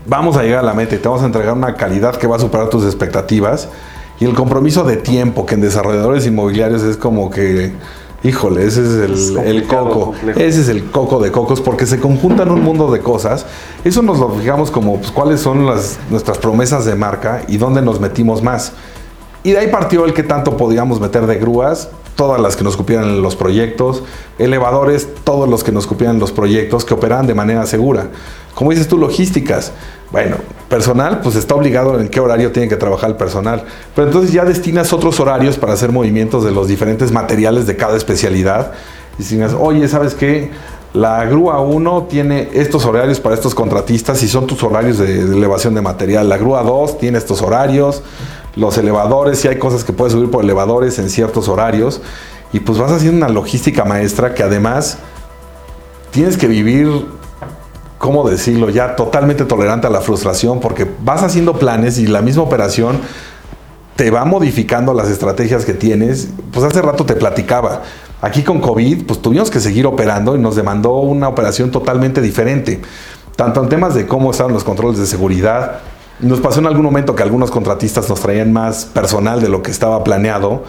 vamos a llegar a la meta y te vamos a entregar una calidad que va a superar tus expectativas. Y el compromiso de tiempo, que en desarrolladores inmobiliarios es como que, híjole, ese es el, Es el complicado, coco. complejo. Ese es el coco de cocos porque se conjuntan un mundo de cosas. Eso nos lo fijamos como pues, cuáles son las, nuestras promesas de marca y dónde nos metimos más. Y de ahí partió el que tanto podíamos meter de grúas, todas las que nos cupieran los proyectos, elevadores, todos los que nos cupieran los proyectos, que operaran de manera segura. Como dices tú, logísticas. Bueno, personal, pues está obligado en qué horario tiene que trabajar el personal. Pero entonces ya destinas otros horarios para hacer movimientos de los diferentes materiales de cada especialidad. Y si oye, ¿sabes qué? La grúa 1 tiene estos horarios para estos contratistas y son tus horarios de, de elevación de material. La grúa 2 tiene estos horarios. Los elevadores, si hay cosas que puedes subir por elevadores en ciertos horarios. Y pues vas haciendo una logística maestra que además tienes que vivir, ¿cómo decirlo? Ya totalmente tolerante a la frustración porque vas haciendo planes y la misma operación te va modificando las estrategias que tienes. Pues hace rato te platicaba. Aquí con COVID, pues tuvimos que seguir operando y nos demandó una operación totalmente diferente. Tanto en temas de cómo estaban los controles de seguridad. Nos pasó en algún momento que algunos contratistas nos traían más personal de lo que estaba planeado.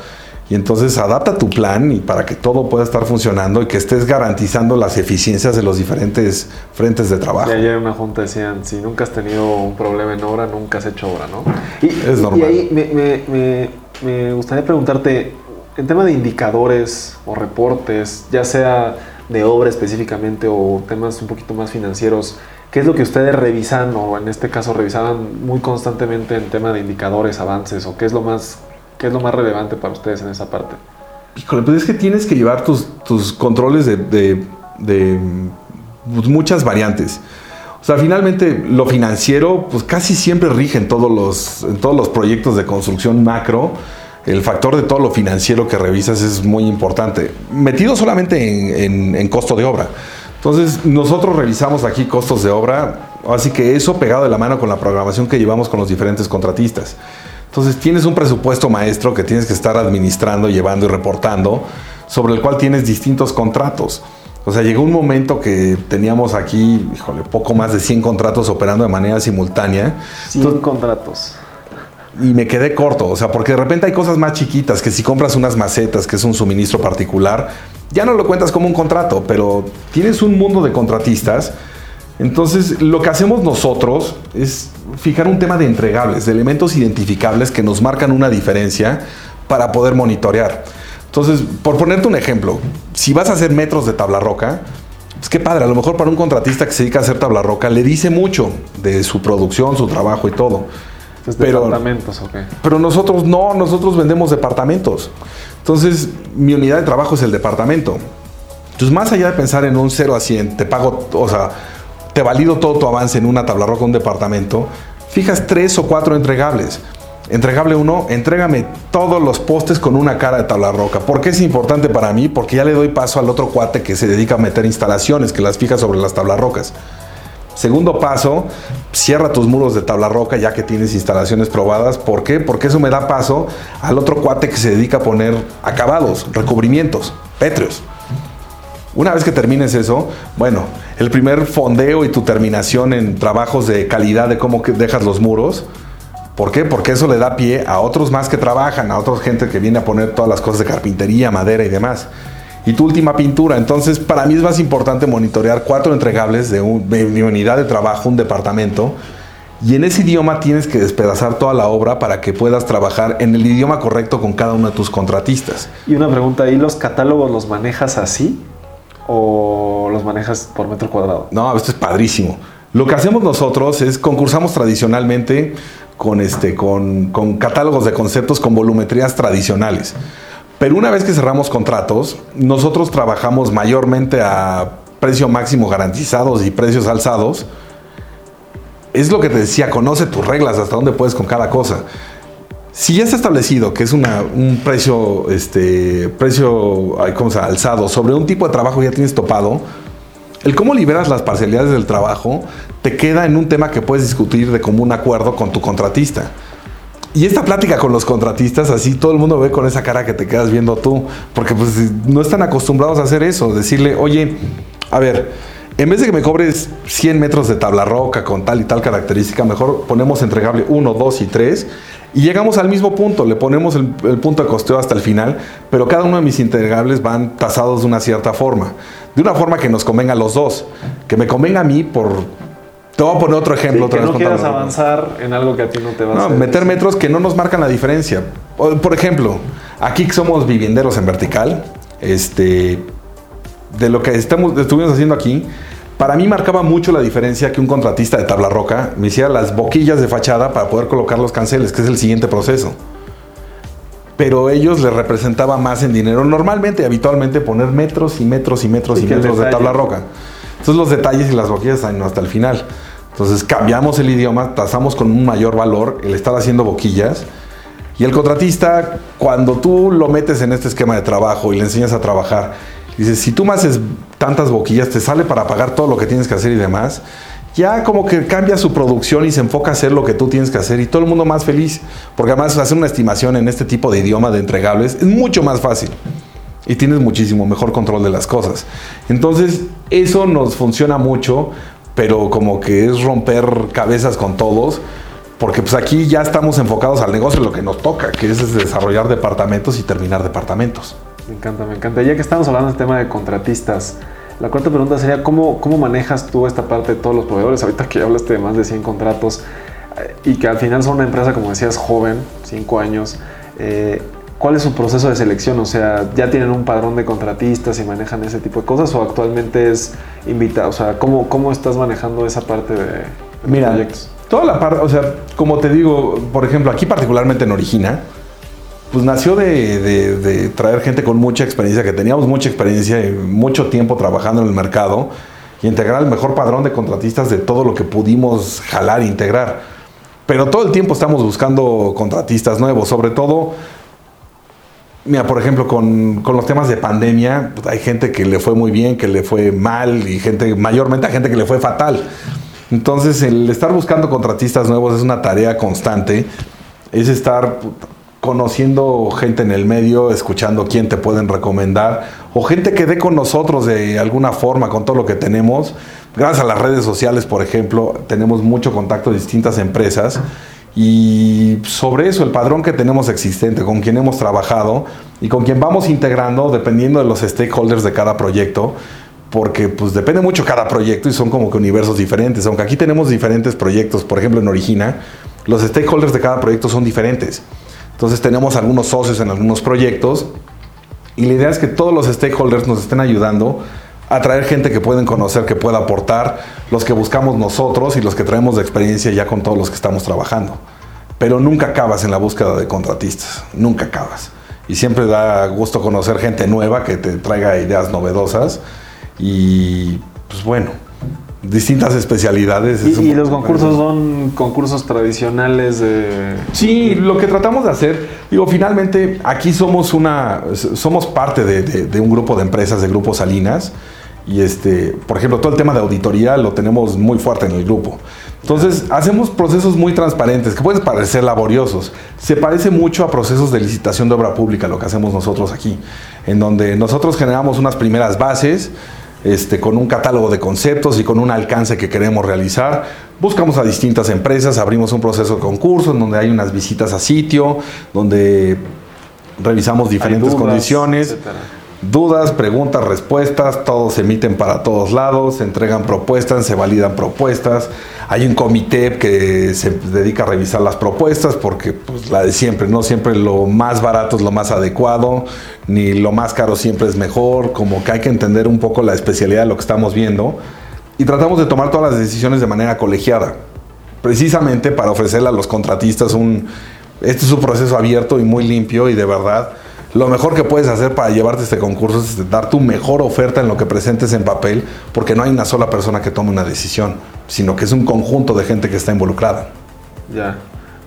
Y entonces adapta tu plan y para que todo pueda estar funcionando y que estés garantizando las eficiencias de los diferentes frentes de trabajo. Y ayer en una junta decían, si nunca has tenido un problema en obra, nunca has hecho obra, ¿no? Y, Es y normal. ahí me, me- me- me gustaría preguntarte, en tema de indicadores o reportes, ya sea de obra específicamente o temas un poquito más financieros, ¿qué es lo que ustedes revisan o en este caso revisaban muy constantemente en tema de indicadores, avances o qué es lo más, qué es lo más relevante para ustedes en esa parte? Híjole, pues es que tienes que llevar tus, tus controles de, de- pues, muchas variantes. O sea, finalmente lo financiero, pues casi siempre rige en todos los, en todos los proyectos de construcción macro. El factor de todo lo financiero que revisas es muy importante. Metido solamente en, en- en costo de obra. Entonces, nosotros revisamos aquí costos de obra, así que eso pegado de la mano con la programación que llevamos con los diferentes contratistas. Entonces tienes un presupuesto maestro que tienes que estar administrando, llevando y reportando, sobre el cual tienes distintos contratos. O sea, llegó un momento que teníamos aquí, híjole, poco más de 100 contratos operando de manera simultánea. 100 contratos. Y me quedé corto, o sea, porque de repente hay cosas más chiquitas que si compras unas macetas, que es un suministro particular, ya no lo cuentas como un contrato, pero tienes un mundo de contratistas. Entonces, lo que hacemos nosotros es fijar un tema de entregables, de elementos identificables que nos marcan una diferencia para poder monitorear. Entonces, por ponerte un ejemplo, si vas a hacer metros de tabla roca, pues qué padre, a lo mejor para un contratista que se dedica a hacer tabla roca le dice mucho de su producción, su trabajo y todo. Entonces, Pero- departamentos, ok. Pero nosotros no, nosotros vendemos departamentos. Entonces, mi unidad de trabajo es el departamento. Entonces, más allá de pensar en un 0 a 100, te pago, o sea, te valido todo tu avance en una tabla roca, un departamento, fijas tres o cuatro entregables. Entregable uno, entrégame todos los postes con una cara de tabla roca. ¿Por qué es importante para mí? Porque ya le doy paso al otro cuate que se dedica a meter instalaciones, que las fija sobre las tablas rocas. Segundo paso, cierra tus muros de tabla roca ya que tienes instalaciones probadas. ¿Por qué? Porque eso me da paso al otro cuate que se dedica a poner acabados, recubrimientos, pétreos. Una vez que termines eso, bueno, el primer fondeo y tu terminación en trabajos de calidad de cómo dejas los muros. ¿Por qué? Porque eso le da pie a otros más que trabajan, a otra gente que viene a poner todas las cosas de carpintería, madera y demás. Y tu última pintura. Entonces, para mí es más importante monitorear cuatro entregables de, un- de mi unidad de trabajo, un departamento, Y en ese idioma tienes que despedazar toda la obra para que puedas trabajar en el idioma correcto con cada uno de tus contratistas. Y una pregunta, ¿y los catálogos los manejas así o los manejas por metro cuadrado? No, esto es padrísimo. Lo que hacemos nosotros es concursamos tradicionalmente con, este, con, con catálogos de conceptos con volumetrías tradicionales. Pero una vez que cerramos contratos, nosotros trabajamos mayormente a precio máximo garantizados y precios alzados. Es lo que te decía, conoce tus reglas, hasta dónde puedes con cada cosa. Si ya está establecido que es un precio, este, precio ¿cómo se alzado sobre un tipo de trabajo ya tienes topado, el cómo liberas las parcialidades del trabajo te queda en un tema que puedes discutir de común acuerdo con tu contratista. Y esta plática con los contratistas, así todo el mundo ve con esa cara que te quedas viendo tú, porque pues no están acostumbrados a hacer eso, decirle, oye, a ver, en vez de que me cobres 100 metros de tabla roca con tal y tal característica, mejor ponemos entregable 1, 2 y 3 y llegamos al mismo punto, le ponemos el, el, punto de costeo hasta el final, pero cada uno de mis entregables van tasados de una cierta forma, de una forma que nos convenga a los dos, que me convenga a mí por te voy a poner otro ejemplo. Sí, que no quieras avanzar en algo que a ti no te va no, a hacer. meter metros que no nos marcan la diferencia. Por ejemplo, aquí somos vivienderos en vertical. Este, de lo que estamos, estuvimos haciendo aquí, para mí marcaba mucho la diferencia que un contratista de tabla roca me hiciera las boquillas de fachada para poder colocar los canceles, que es el siguiente proceso. Pero ellos les representaba más en dinero. Normalmente, habitualmente, poner metros y metros y metros y, y metros de tabla roca. Entonces los detalles y las boquillas hasta el final. Entonces cambiamos el idioma, tasamos con un mayor valor el estar haciendo boquillas. Y el contratista, cuando tú lo metes en este esquema de trabajo y le enseñas a trabajar, dices, si tú me haces tantas boquillas, te sale para pagar todo lo que tienes que hacer y demás, ya como que cambia su producción y se enfoca a hacer lo que tú tienes que hacer y todo el mundo más feliz. Porque además hacer una estimación en este tipo de idioma de entregables es mucho más fácil y tienes muchísimo mejor control de las cosas. Entonces, eso nos funciona mucho, pero como que es romper cabezas con todos, porque pues aquí ya estamos enfocados al negocio, lo que nos toca, que es desarrollar departamentos y terminar departamentos. Me encanta, me encanta. Ya que estamos hablando del tema de contratistas, la cuarta pregunta sería, ¿cómo, cómo manejas tú esta parte de todos los proveedores? Ahorita que hablaste de más de 100 contratos y que al final son una empresa, como decías, joven, 5 años, eh, ¿Cuál es su proceso de selección? O sea, ¿ya tienen un padrón de contratistas y manejan ese tipo de cosas o actualmente es invitado? O sea, ¿cómo, cómo estás manejando esa parte de, de Mira, proyectos? Toda la parte, o sea, como te digo, por ejemplo, aquí particularmente en Origina, pues nació de, de, de, traer gente con mucha experiencia, que teníamos mucha experiencia y mucho tiempo trabajando en el mercado y integrar el mejor padrón de contratistas de todo lo que pudimos jalar e integrar. Pero todo el tiempo estamos buscando contratistas nuevos, sobre todo Mira, por ejemplo, con, con, los temas de pandemia, pues hay gente que le fue muy bien, que le fue mal, y gente, mayormente a gente que le fue fatal. Entonces, el estar buscando contratistas nuevos es una tarea constante. Es estar conociendo gente en el medio, escuchando quién te pueden recomendar, o gente que dé con nosotros de alguna forma, con todo lo que tenemos. Gracias a las redes sociales, por ejemplo, tenemos mucho contacto de distintas empresas. Y sobre eso, el padrón que tenemos existente, con quien hemos trabajado y con quien vamos integrando, dependiendo de los stakeholders de cada proyecto, porque pues depende mucho cada proyecto y son como que universos diferentes. Aunque aquí tenemos diferentes proyectos, por ejemplo en Origina, los stakeholders de cada proyecto son diferentes. Entonces tenemos algunos socios en algunos proyectos y la idea es que todos los stakeholders nos estén ayudando atraer gente que pueden conocer, que pueda aportar, los que buscamos nosotros y los que traemos de experiencia ya con todos los que estamos trabajando. Pero nunca acabas en la búsqueda de contratistas, nunca acabas. Y siempre da gusto conocer gente nueva que te traiga ideas novedosas y pues bueno, distintas especialidades. ¿Y, y los concursos son concursos tradicionales de...? Sí, lo que tratamos de hacer, digo, finalmente aquí somos una, somos parte de, de, de un grupo de empresas, de Grupo Salinas, y este, por ejemplo, todo el tema de auditoría lo tenemos muy fuerte en el grupo. Entonces, hacemos procesos muy transparentes, que pueden parecer laboriosos. Se parece mucho a procesos de licitación de obra pública, lo que hacemos nosotros aquí, en donde nosotros generamos unas primeras bases, este, con un catálogo de conceptos y con un alcance que queremos realizar. Buscamos a distintas empresas, abrimos un proceso de concurso en donde hay unas visitas a sitio, donde revisamos diferentes dudas, condiciones. etcétera. Dudas, preguntas, respuestas, todos se emiten para todos lados, se entregan propuestas, se validan propuestas. Hay un comité que se dedica a revisar las propuestas porque pues, la de siempre, no siempre lo más barato es lo más adecuado, ni lo más caro siempre es mejor, como que hay que entender un poco la especialidad de lo que estamos viendo y tratamos de tomar todas las decisiones de manera colegiada, precisamente para ofrecerle a los contratistas un, este es un proceso abierto y muy limpio y de verdad lo mejor que puedes hacer para llevarte este concurso es dar tu mejor oferta en lo que presentes en papel, porque no hay una sola persona que tome una decisión, sino que es un conjunto de gente que está involucrada. Ya,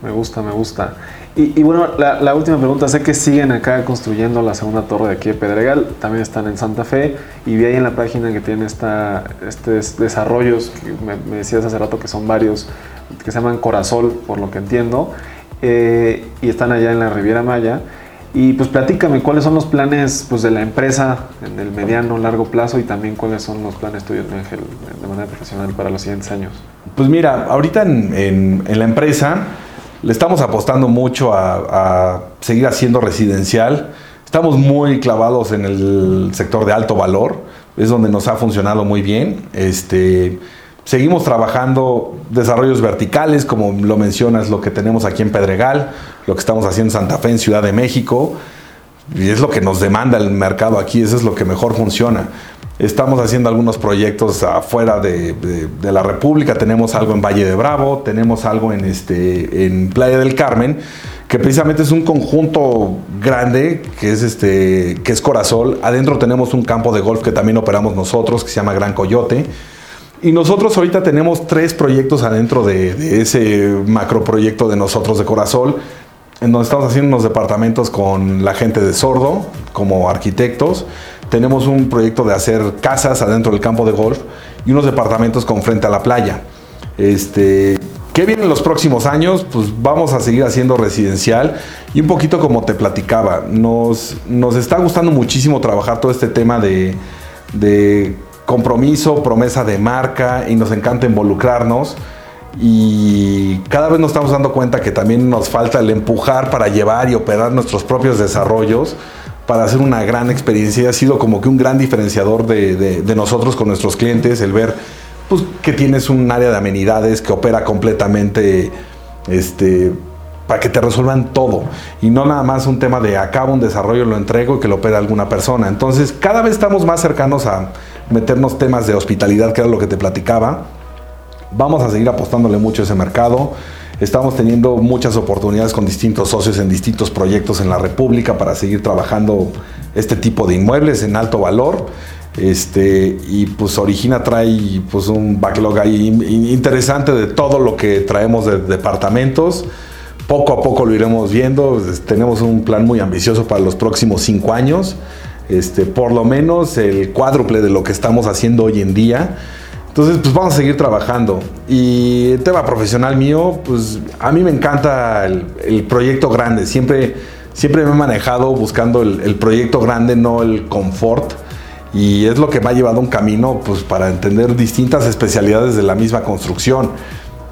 me gusta, me gusta. Y, bueno, la, última pregunta, sé que siguen acá construyendo la segunda torre de aquí de Pedregal, también están en Santa Fe y vi ahí en la página que tiene esta, estos desarrollos, que me, decías hace rato que son varios, que se llaman Corazol, por lo que entiendo, eh, y están allá en la Riviera Maya. Y pues platícame, ¿cuáles son los planes pues, de la empresa en el mediano, largo plazo y también cuáles son los planes tuyos, Ángel, de manera profesional para los siguientes años? Pues mira, ahorita en, la empresa le estamos apostando mucho a, seguir haciendo residencial. Estamos muy clavados en el sector de alto valor, es donde nos ha funcionado muy bien. Este, Seguimos trabajando desarrollos verticales, como lo mencionas, lo que tenemos aquí en Pedregal, lo que estamos haciendo en Santa Fe, en Ciudad de México, y es lo que nos demanda el mercado aquí, eso es lo que mejor funciona. Estamos haciendo algunos proyectos afuera de, la República, tenemos algo en Valle de Bravo, tenemos algo en, este, en Playa del Carmen, que precisamente es un conjunto grande, que es, este, que es Corazol. Adentro tenemos un campo de golf que también operamos nosotros, que se llama Gran Coyote y nosotros ahorita tenemos tres proyectos adentro de, ese macroproyecto de nosotros de Corazol, en donde estamos haciendo unos departamentos con la gente de Sordo, como arquitectos. Tenemos un proyecto de hacer casas adentro del campo de golf y unos departamentos con frente a la playa. Este, ¿Qué viene en los próximos años? Pues vamos a seguir haciendo residencial y un poquito como te platicaba, nos, nos está gustando muchísimo trabajar todo este tema de, de compromiso, promesa de marca y nos encanta involucrarnos. Y cada vez nos estamos dando cuenta que también nos falta el empujar para llevar y operar nuestros propios desarrollos para hacer una gran experiencia. Ha sido como que un gran diferenciador de, nosotros con nuestros clientes, el ver pues, que tienes un área de amenidades que opera completamente este, para que te resuelvan todo y no nada más un tema de acabo un desarrollo, lo entrego y que lo opera alguna persona. Entonces, cada vez estamos más cercanos a, meternos temas de hospitalidad, que era lo que te platicaba. Vamos a seguir apostándole mucho a ese mercado. Estamos teniendo muchas oportunidades con distintos socios en distintos proyectos en la República para seguir trabajando este tipo de inmuebles en alto valor. Este, y pues Origina trae pues un backlog ahí interesante de todo lo que traemos de departamentos. Poco a poco lo iremos viendo. Tenemos un plan muy ambicioso para los próximos cinco años este, por lo menos el cuádruple de lo que estamos haciendo hoy en día. Entonces, pues vamos a seguir trabajando. Y tema profesional mío, pues a mí me encanta el, proyecto grande. Siempre, siempre me he manejado buscando el, proyecto grande, no el confort. Y es lo que me ha llevado un camino pues, para entender distintas especialidades de la misma construcción.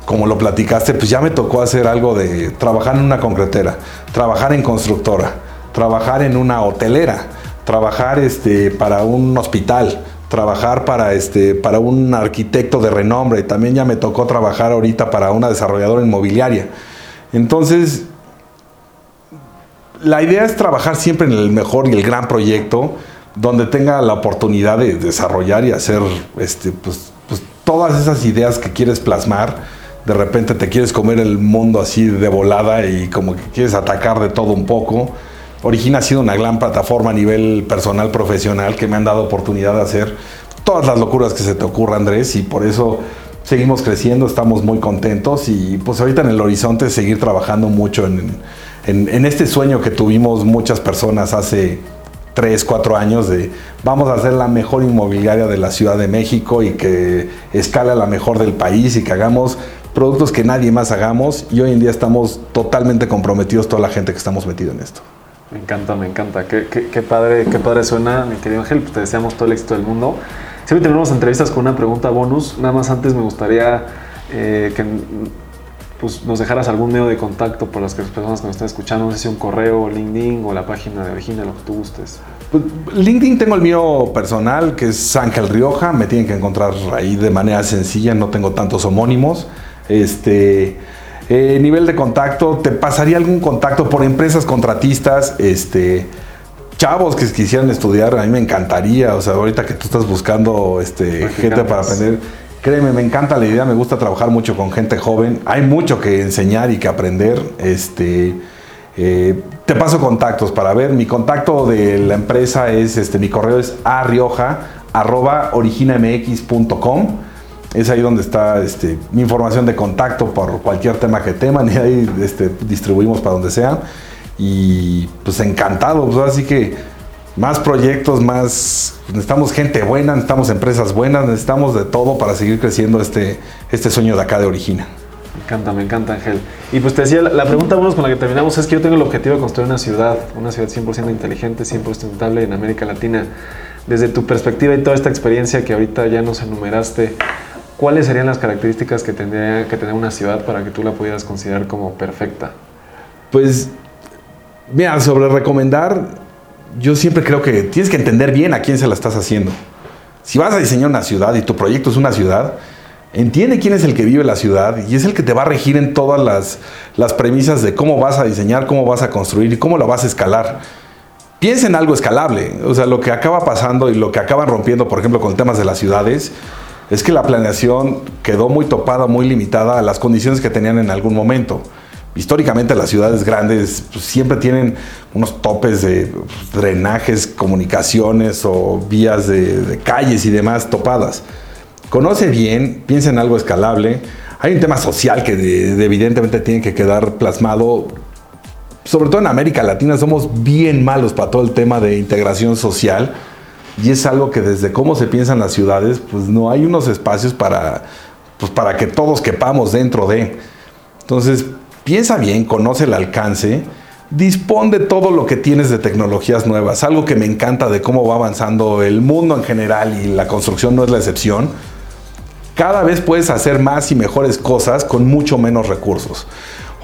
Como lo platicaste, pues ya me tocó hacer algo de trabajar en una concretera, trabajar en constructora, trabajar en una hotelera trabajar este, para un hospital, trabajar para, este, para un arquitecto de renombre. También ya me tocó trabajar ahorita para una desarrolladora inmobiliaria. Entonces, la idea es trabajar siempre en el mejor y el gran proyecto, donde tenga la oportunidad de desarrollar y hacer este, pues, pues, todas esas ideas que quieres plasmar. De repente te quieres comer el mundo así de volada y como que quieres atacar de todo un poco Origina ha sido una gran plataforma a nivel personal, profesional, que me han dado oportunidad de hacer todas las locuras que se te ocurra, Andrés, y por eso seguimos creciendo, estamos muy contentos y pues ahorita en el horizonte seguir trabajando mucho en, este sueño que tuvimos muchas personas hace tres, cuatro años de vamos a hacer la mejor inmobiliaria de la Ciudad de México y que escala la mejor del país y que hagamos productos que nadie más hagamos y hoy en día estamos totalmente comprometidos toda la gente que estamos metido en esto. Me encanta, me encanta. Qué, qué, padre, qué padre suena, mi querido Ángel. Te deseamos todo el éxito del mundo. Siempre tenemos entrevistas con una pregunta bonus. Nada más antes me gustaría eh, que pues, nos dejaras algún medio de contacto por las que las personas que nos están escuchando, no sé si un correo, LinkedIn o la página de Origina, lo que tú gustes. Pues, LinkedIn tengo el mío personal, que es Ángel Rioja. Me tienen que encontrar ahí de manera sencilla, no tengo tantos homónimos. Este, eh, nivel de contacto, te pasaría algún contacto por empresas contratistas, este, chavos que quisieran estudiar, a mí me encantaría. O sea, ahorita que tú estás buscando este, gente para aprender, créeme, me encanta la idea, me gusta trabajar mucho con gente joven. Hay mucho que enseñar y que aprender. Este, eh, te paso contactos para ver. Mi contacto de la empresa es, este, mi correo es arrioja.originamx.com. Es ahí donde está este, mi información de contacto por cualquier tema que teman (laughs) y ahí este, distribuimos para donde sea. Y pues encantado, pues, así que más proyectos, más necesitamos gente buena, necesitamos empresas buenas, necesitamos de todo para seguir creciendo este, este sueño de acá de Origina. Me encanta, me encanta, Ángel. Y pues te decía, la, pregunta con la que terminamos es que yo tengo el objetivo de construir una ciudad, una ciudad 100% inteligente, 100% sustentable en América Latina. Desde tu perspectiva y toda esta experiencia que ahorita ya nos enumeraste, ¿cuáles serían las características que tendría que tener una ciudad para que tú la pudieras considerar como perfecta? Pues, mira, sobre recomendar, yo siempre creo que tienes que entender bien a quién se la estás haciendo. Si vas a diseñar una ciudad y tu proyecto es una ciudad, entiende quién es el que vive la ciudad y es el que te va a regir en todas las, las premisas de cómo vas a diseñar, cómo vas a construir y cómo lo vas a escalar. Piensa en algo escalable. O sea, lo que acaba pasando y lo que acaban rompiendo, por ejemplo, con temas de las ciudades, es que la planeación quedó muy topada, muy limitada a las condiciones que tenían en algún momento. Históricamente las ciudades grandes pues, siempre tienen unos topes de pues, drenajes, comunicaciones o vías de, calles y demás topadas. Conoce bien, piensa en algo escalable. Hay un tema social que de- de evidentemente tiene que quedar plasmado. Sobre todo en América Latina somos bien malos para todo el tema de integración social. Y es algo que desde cómo se piensan las ciudades, pues no hay unos espacios para, pues para que todos quepamos dentro de. Entonces, piensa bien, conoce el alcance, dispón de todo lo que tienes de tecnologías nuevas. Algo que me encanta de cómo va avanzando el mundo en general y la construcción no es la excepción. Cada vez puedes hacer más y mejores cosas con mucho menos recursos.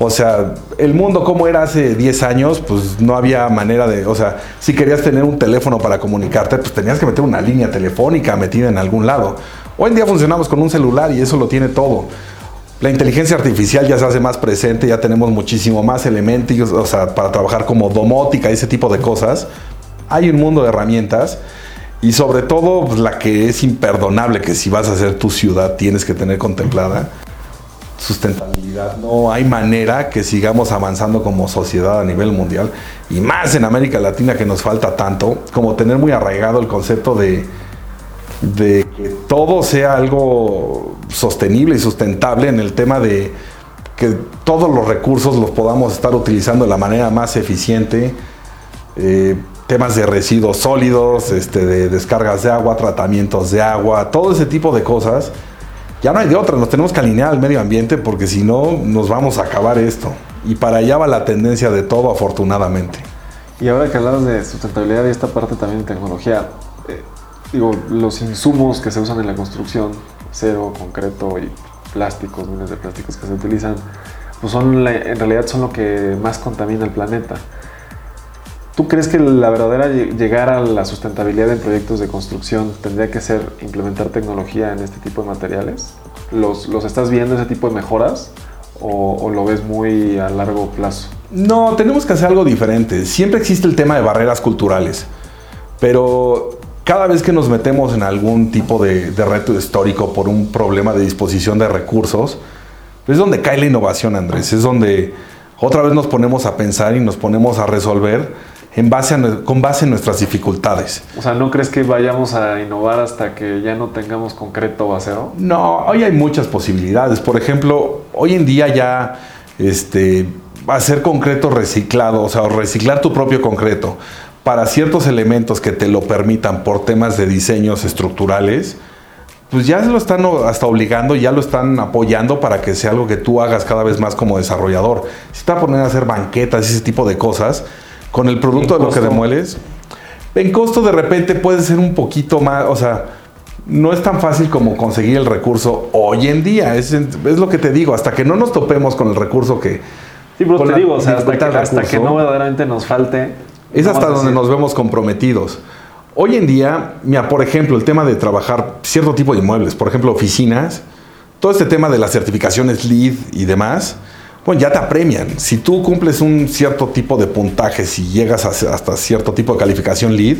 O sea, el mundo como era hace 10 años, pues no había manera de, o sea, si querías tener un teléfono para comunicarte, pues tenías que meter una línea telefónica metida en algún lado. Hoy en día funcionamos con un celular y eso lo tiene todo. La inteligencia artificial ya se hace más presente, ya tenemos muchísimo más elementos, o sea, para trabajar como domótica, ese tipo de cosas. Hay un mundo de herramientas y sobre todo pues, la que es imperdonable que si vas a hacer tu ciudad tienes que tener contemplada sustentabilidad. No hay manera que sigamos avanzando como sociedad a nivel mundial y más en América Latina que nos falta tanto, como tener muy arraigado el concepto de, de que todo sea algo sostenible y sustentable en el tema de que todos los recursos los podamos estar utilizando de la manera más eficiente. Eh, temas de residuos sólidos, este, de descargas de agua, tratamientos de agua, todo ese tipo de cosas. Ya no hay de otra, nos tenemos que alinear al medio ambiente porque si no nos vamos a acabar esto. Y para allá va la tendencia de todo, afortunadamente. Y ahora que hablas de sustentabilidad y esta parte también de tecnología, eh, digo, los insumos que se usan en la construcción, acero, concreto y plásticos, miles de plásticos que se utilizan, pues son en realidad son lo que más contamina el planeta. ¿Tú crees que la verdadera lle- llegar a la sustentabilidad en proyectos de construcción tendría que ser implementar tecnología en este tipo de materiales? ¿Los, los estás viendo ese tipo de mejoras o, o lo ves muy a largo plazo? No, tenemos que hacer algo diferente. Siempre existe el tema de barreras culturales, pero cada vez que nos metemos en algún tipo de, de reto histórico por un problema de disposición de recursos, es donde cae la innovación, Andrés. Es donde otra vez nos ponemos a pensar y nos ponemos a resolver en base a con base en nuestras dificultades. O sea, ¿no crees que vayamos a innovar hasta que ya no tengamos concreto o acero? No, hoy hay muchas posibilidades. Por ejemplo, hoy en día ya este, hacer concreto reciclado, o sea, reciclar tu propio concreto para ciertos elementos que te lo permitan por temas de diseños estructurales, pues ya se lo están hasta obligando, ya lo están apoyando para que sea algo que tú hagas cada vez más como desarrollador. Si te va a poner a hacer banquetas y ese tipo de cosas, con el producto de ¿En lo que demueles, en costo de repente puede ser un poquito más, o sea, no es tan fácil como conseguir el recurso hoy en día. Es, es lo que te digo, hasta que no nos topemos con el recurso que... Sí, pero te digo, o sea, hasta que, hasta no verdaderamente nos falte. Es hasta donde nos vemos comprometidos. Hoy en día, mira, por ejemplo, el tema de trabajar cierto tipo de inmuebles, por ejemplo, oficinas, todo este tema de las certificaciones LEED y demás, bueno, ya te apremian. Si tú cumples un cierto tipo de puntaje, si llegas hasta cierto tipo de calificación LEED,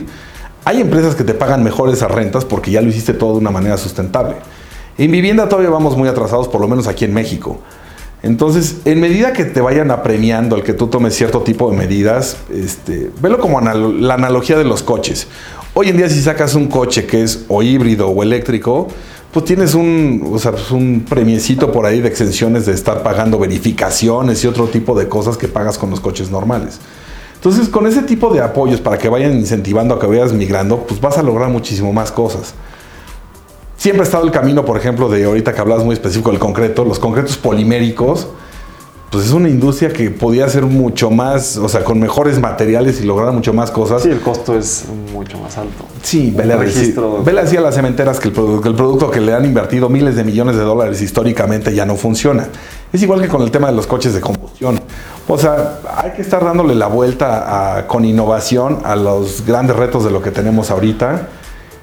hay empresas que te pagan mejor rentas porque ya lo hiciste todo de una manera sustentable. En vivienda todavía vamos muy atrasados, por lo menos aquí en México. Entonces, en medida que te vayan apremiando el que tú tomes cierto tipo de medidas, este, velo como analo- la analogía de los coches. Hoy en día si sacas un coche que es o híbrido o eléctrico, pues tienes un, o sea, pues un premiecito por ahí de exenciones de estar pagando verificaciones y otro tipo de cosas que pagas con los coches normales. Entonces, con ese tipo de apoyos para que vayan incentivando a que vayas migrando, pues vas a lograr muchísimo más cosas. Siempre ha estado el camino, por ejemplo, de ahorita que hablabas muy específico del concreto, los concretos poliméricos, pues es una industria que podía ser mucho más, o sea, con mejores materiales y lograr mucho más cosas. Sí, el costo es mucho más alto. Sí, vele, registro- vele así a las cementeras que el, produ- que el producto que le han invertido miles de millones de dólares históricamente ya no funciona. Es igual que con el tema de los coches de combustión. O sea, hay que estar dándole la vuelta a- con innovación a los grandes retos de lo que tenemos ahorita.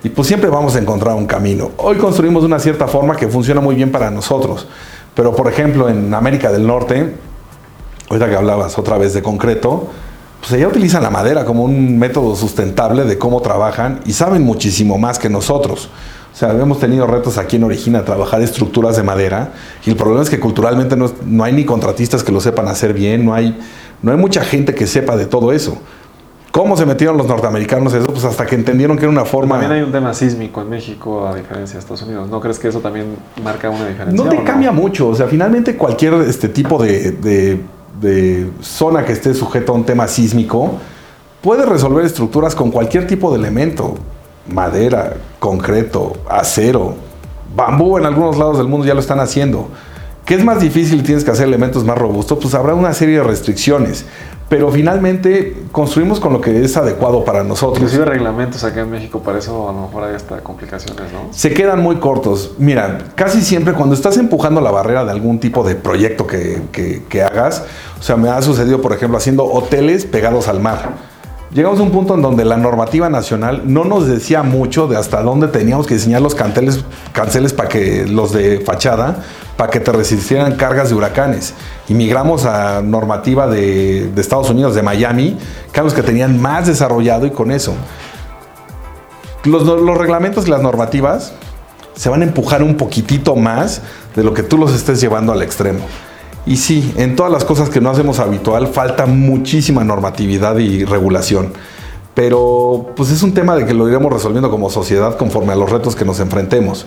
Y pues siempre vamos a encontrar un camino. Hoy construimos de una cierta forma que funciona muy bien para nosotros. Pero por ejemplo en América del Norte, ahorita que hablabas otra vez de concreto, pues allá utilizan la madera como un método sustentable de cómo trabajan y saben muchísimo más que nosotros. O sea, hemos tenido retos aquí en Origina trabajar estructuras de madera y el problema es que culturalmente no, no hay ni contratistas que lo sepan hacer bien, no hay, no hay mucha gente que sepa de todo eso. ¿Cómo se metieron los norteamericanos eso? Pues hasta que entendieron que era una forma... También hay un tema sísmico en México a diferencia de Estados Unidos. ¿No crees que eso también marca una diferencia? No te cambia mucho. O sea, finalmente cualquier este tipo de, de- de zona que esté sujeto a un tema sísmico puede resolver estructuras con cualquier tipo de elemento. Madera, concreto, acero, bambú en algunos lados del mundo ya lo están haciendo. ¿Qué es más difícil y tienes que hacer elementos más robustos? Pues habrá una serie de restricciones. Pero finalmente construimos con lo que es adecuado para nosotros. Inclusive reglamentos acá en México, para eso a lo mejor hay hasta complicaciones, ¿no? se quedan muy cortos. Mira, casi siempre cuando estás empujando la barrera de algún tipo de proyecto que, que- que hagas, o sea, me ha sucedido, por ejemplo, haciendo hoteles pegados al mar. Llegamos a un punto en donde la normativa nacional no nos decía mucho de hasta dónde teníamos que diseñar los canteles, canceles para que los de fachada, para que te resistieran cargas de huracanes. Y migramos a normativa de, Estados Unidos, de Miami, que los que tenían más desarrollado y con eso los, los reglamentos y las normativas se van a empujar un poquitito más de lo que tú los estés llevando al extremo. Y sí, en todas las cosas que no hacemos habitual falta muchísima normatividad y regulación. Pero pues es un tema de que lo iremos resolviendo como sociedad conforme a los retos que nos enfrentemos.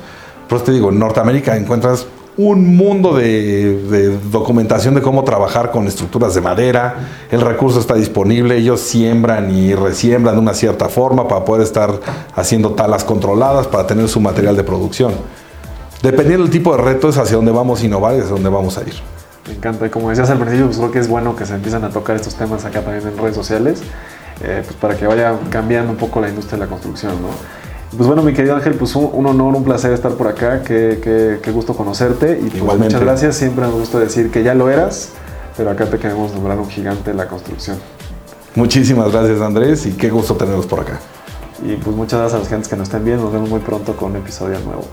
Por eso te digo, en Norteamérica encuentras un mundo de, documentación de cómo trabajar con estructuras de madera. El recurso está disponible, ellos siembran y resiembran de una cierta forma para poder estar haciendo talas controladas para tener su material de producción. Dependiendo del tipo de reto es hacia dónde vamos a innovar y hacia dónde vamos a ir. Me encanta. Y como decías al principio, pues creo que es bueno que se empiezan a tocar estos temas acá también en redes sociales, eh, pues para que vaya cambiando un poco la industria de la construcción, ¿no? Pues bueno, mi querido Ángel, pues un, un honor, un placer estar por acá. Qué, qué- qué gusto conocerte. Y pues muchas gracias. Siempre me gusta decir que ya lo eras, pero acá te queremos nombrar un gigante de la construcción. Muchísimas gracias Andrés y qué gusto tenerlos por acá. Y pues muchas gracias a los gentes que nos estén viendo. Nos vemos muy pronto con un episodio nuevo.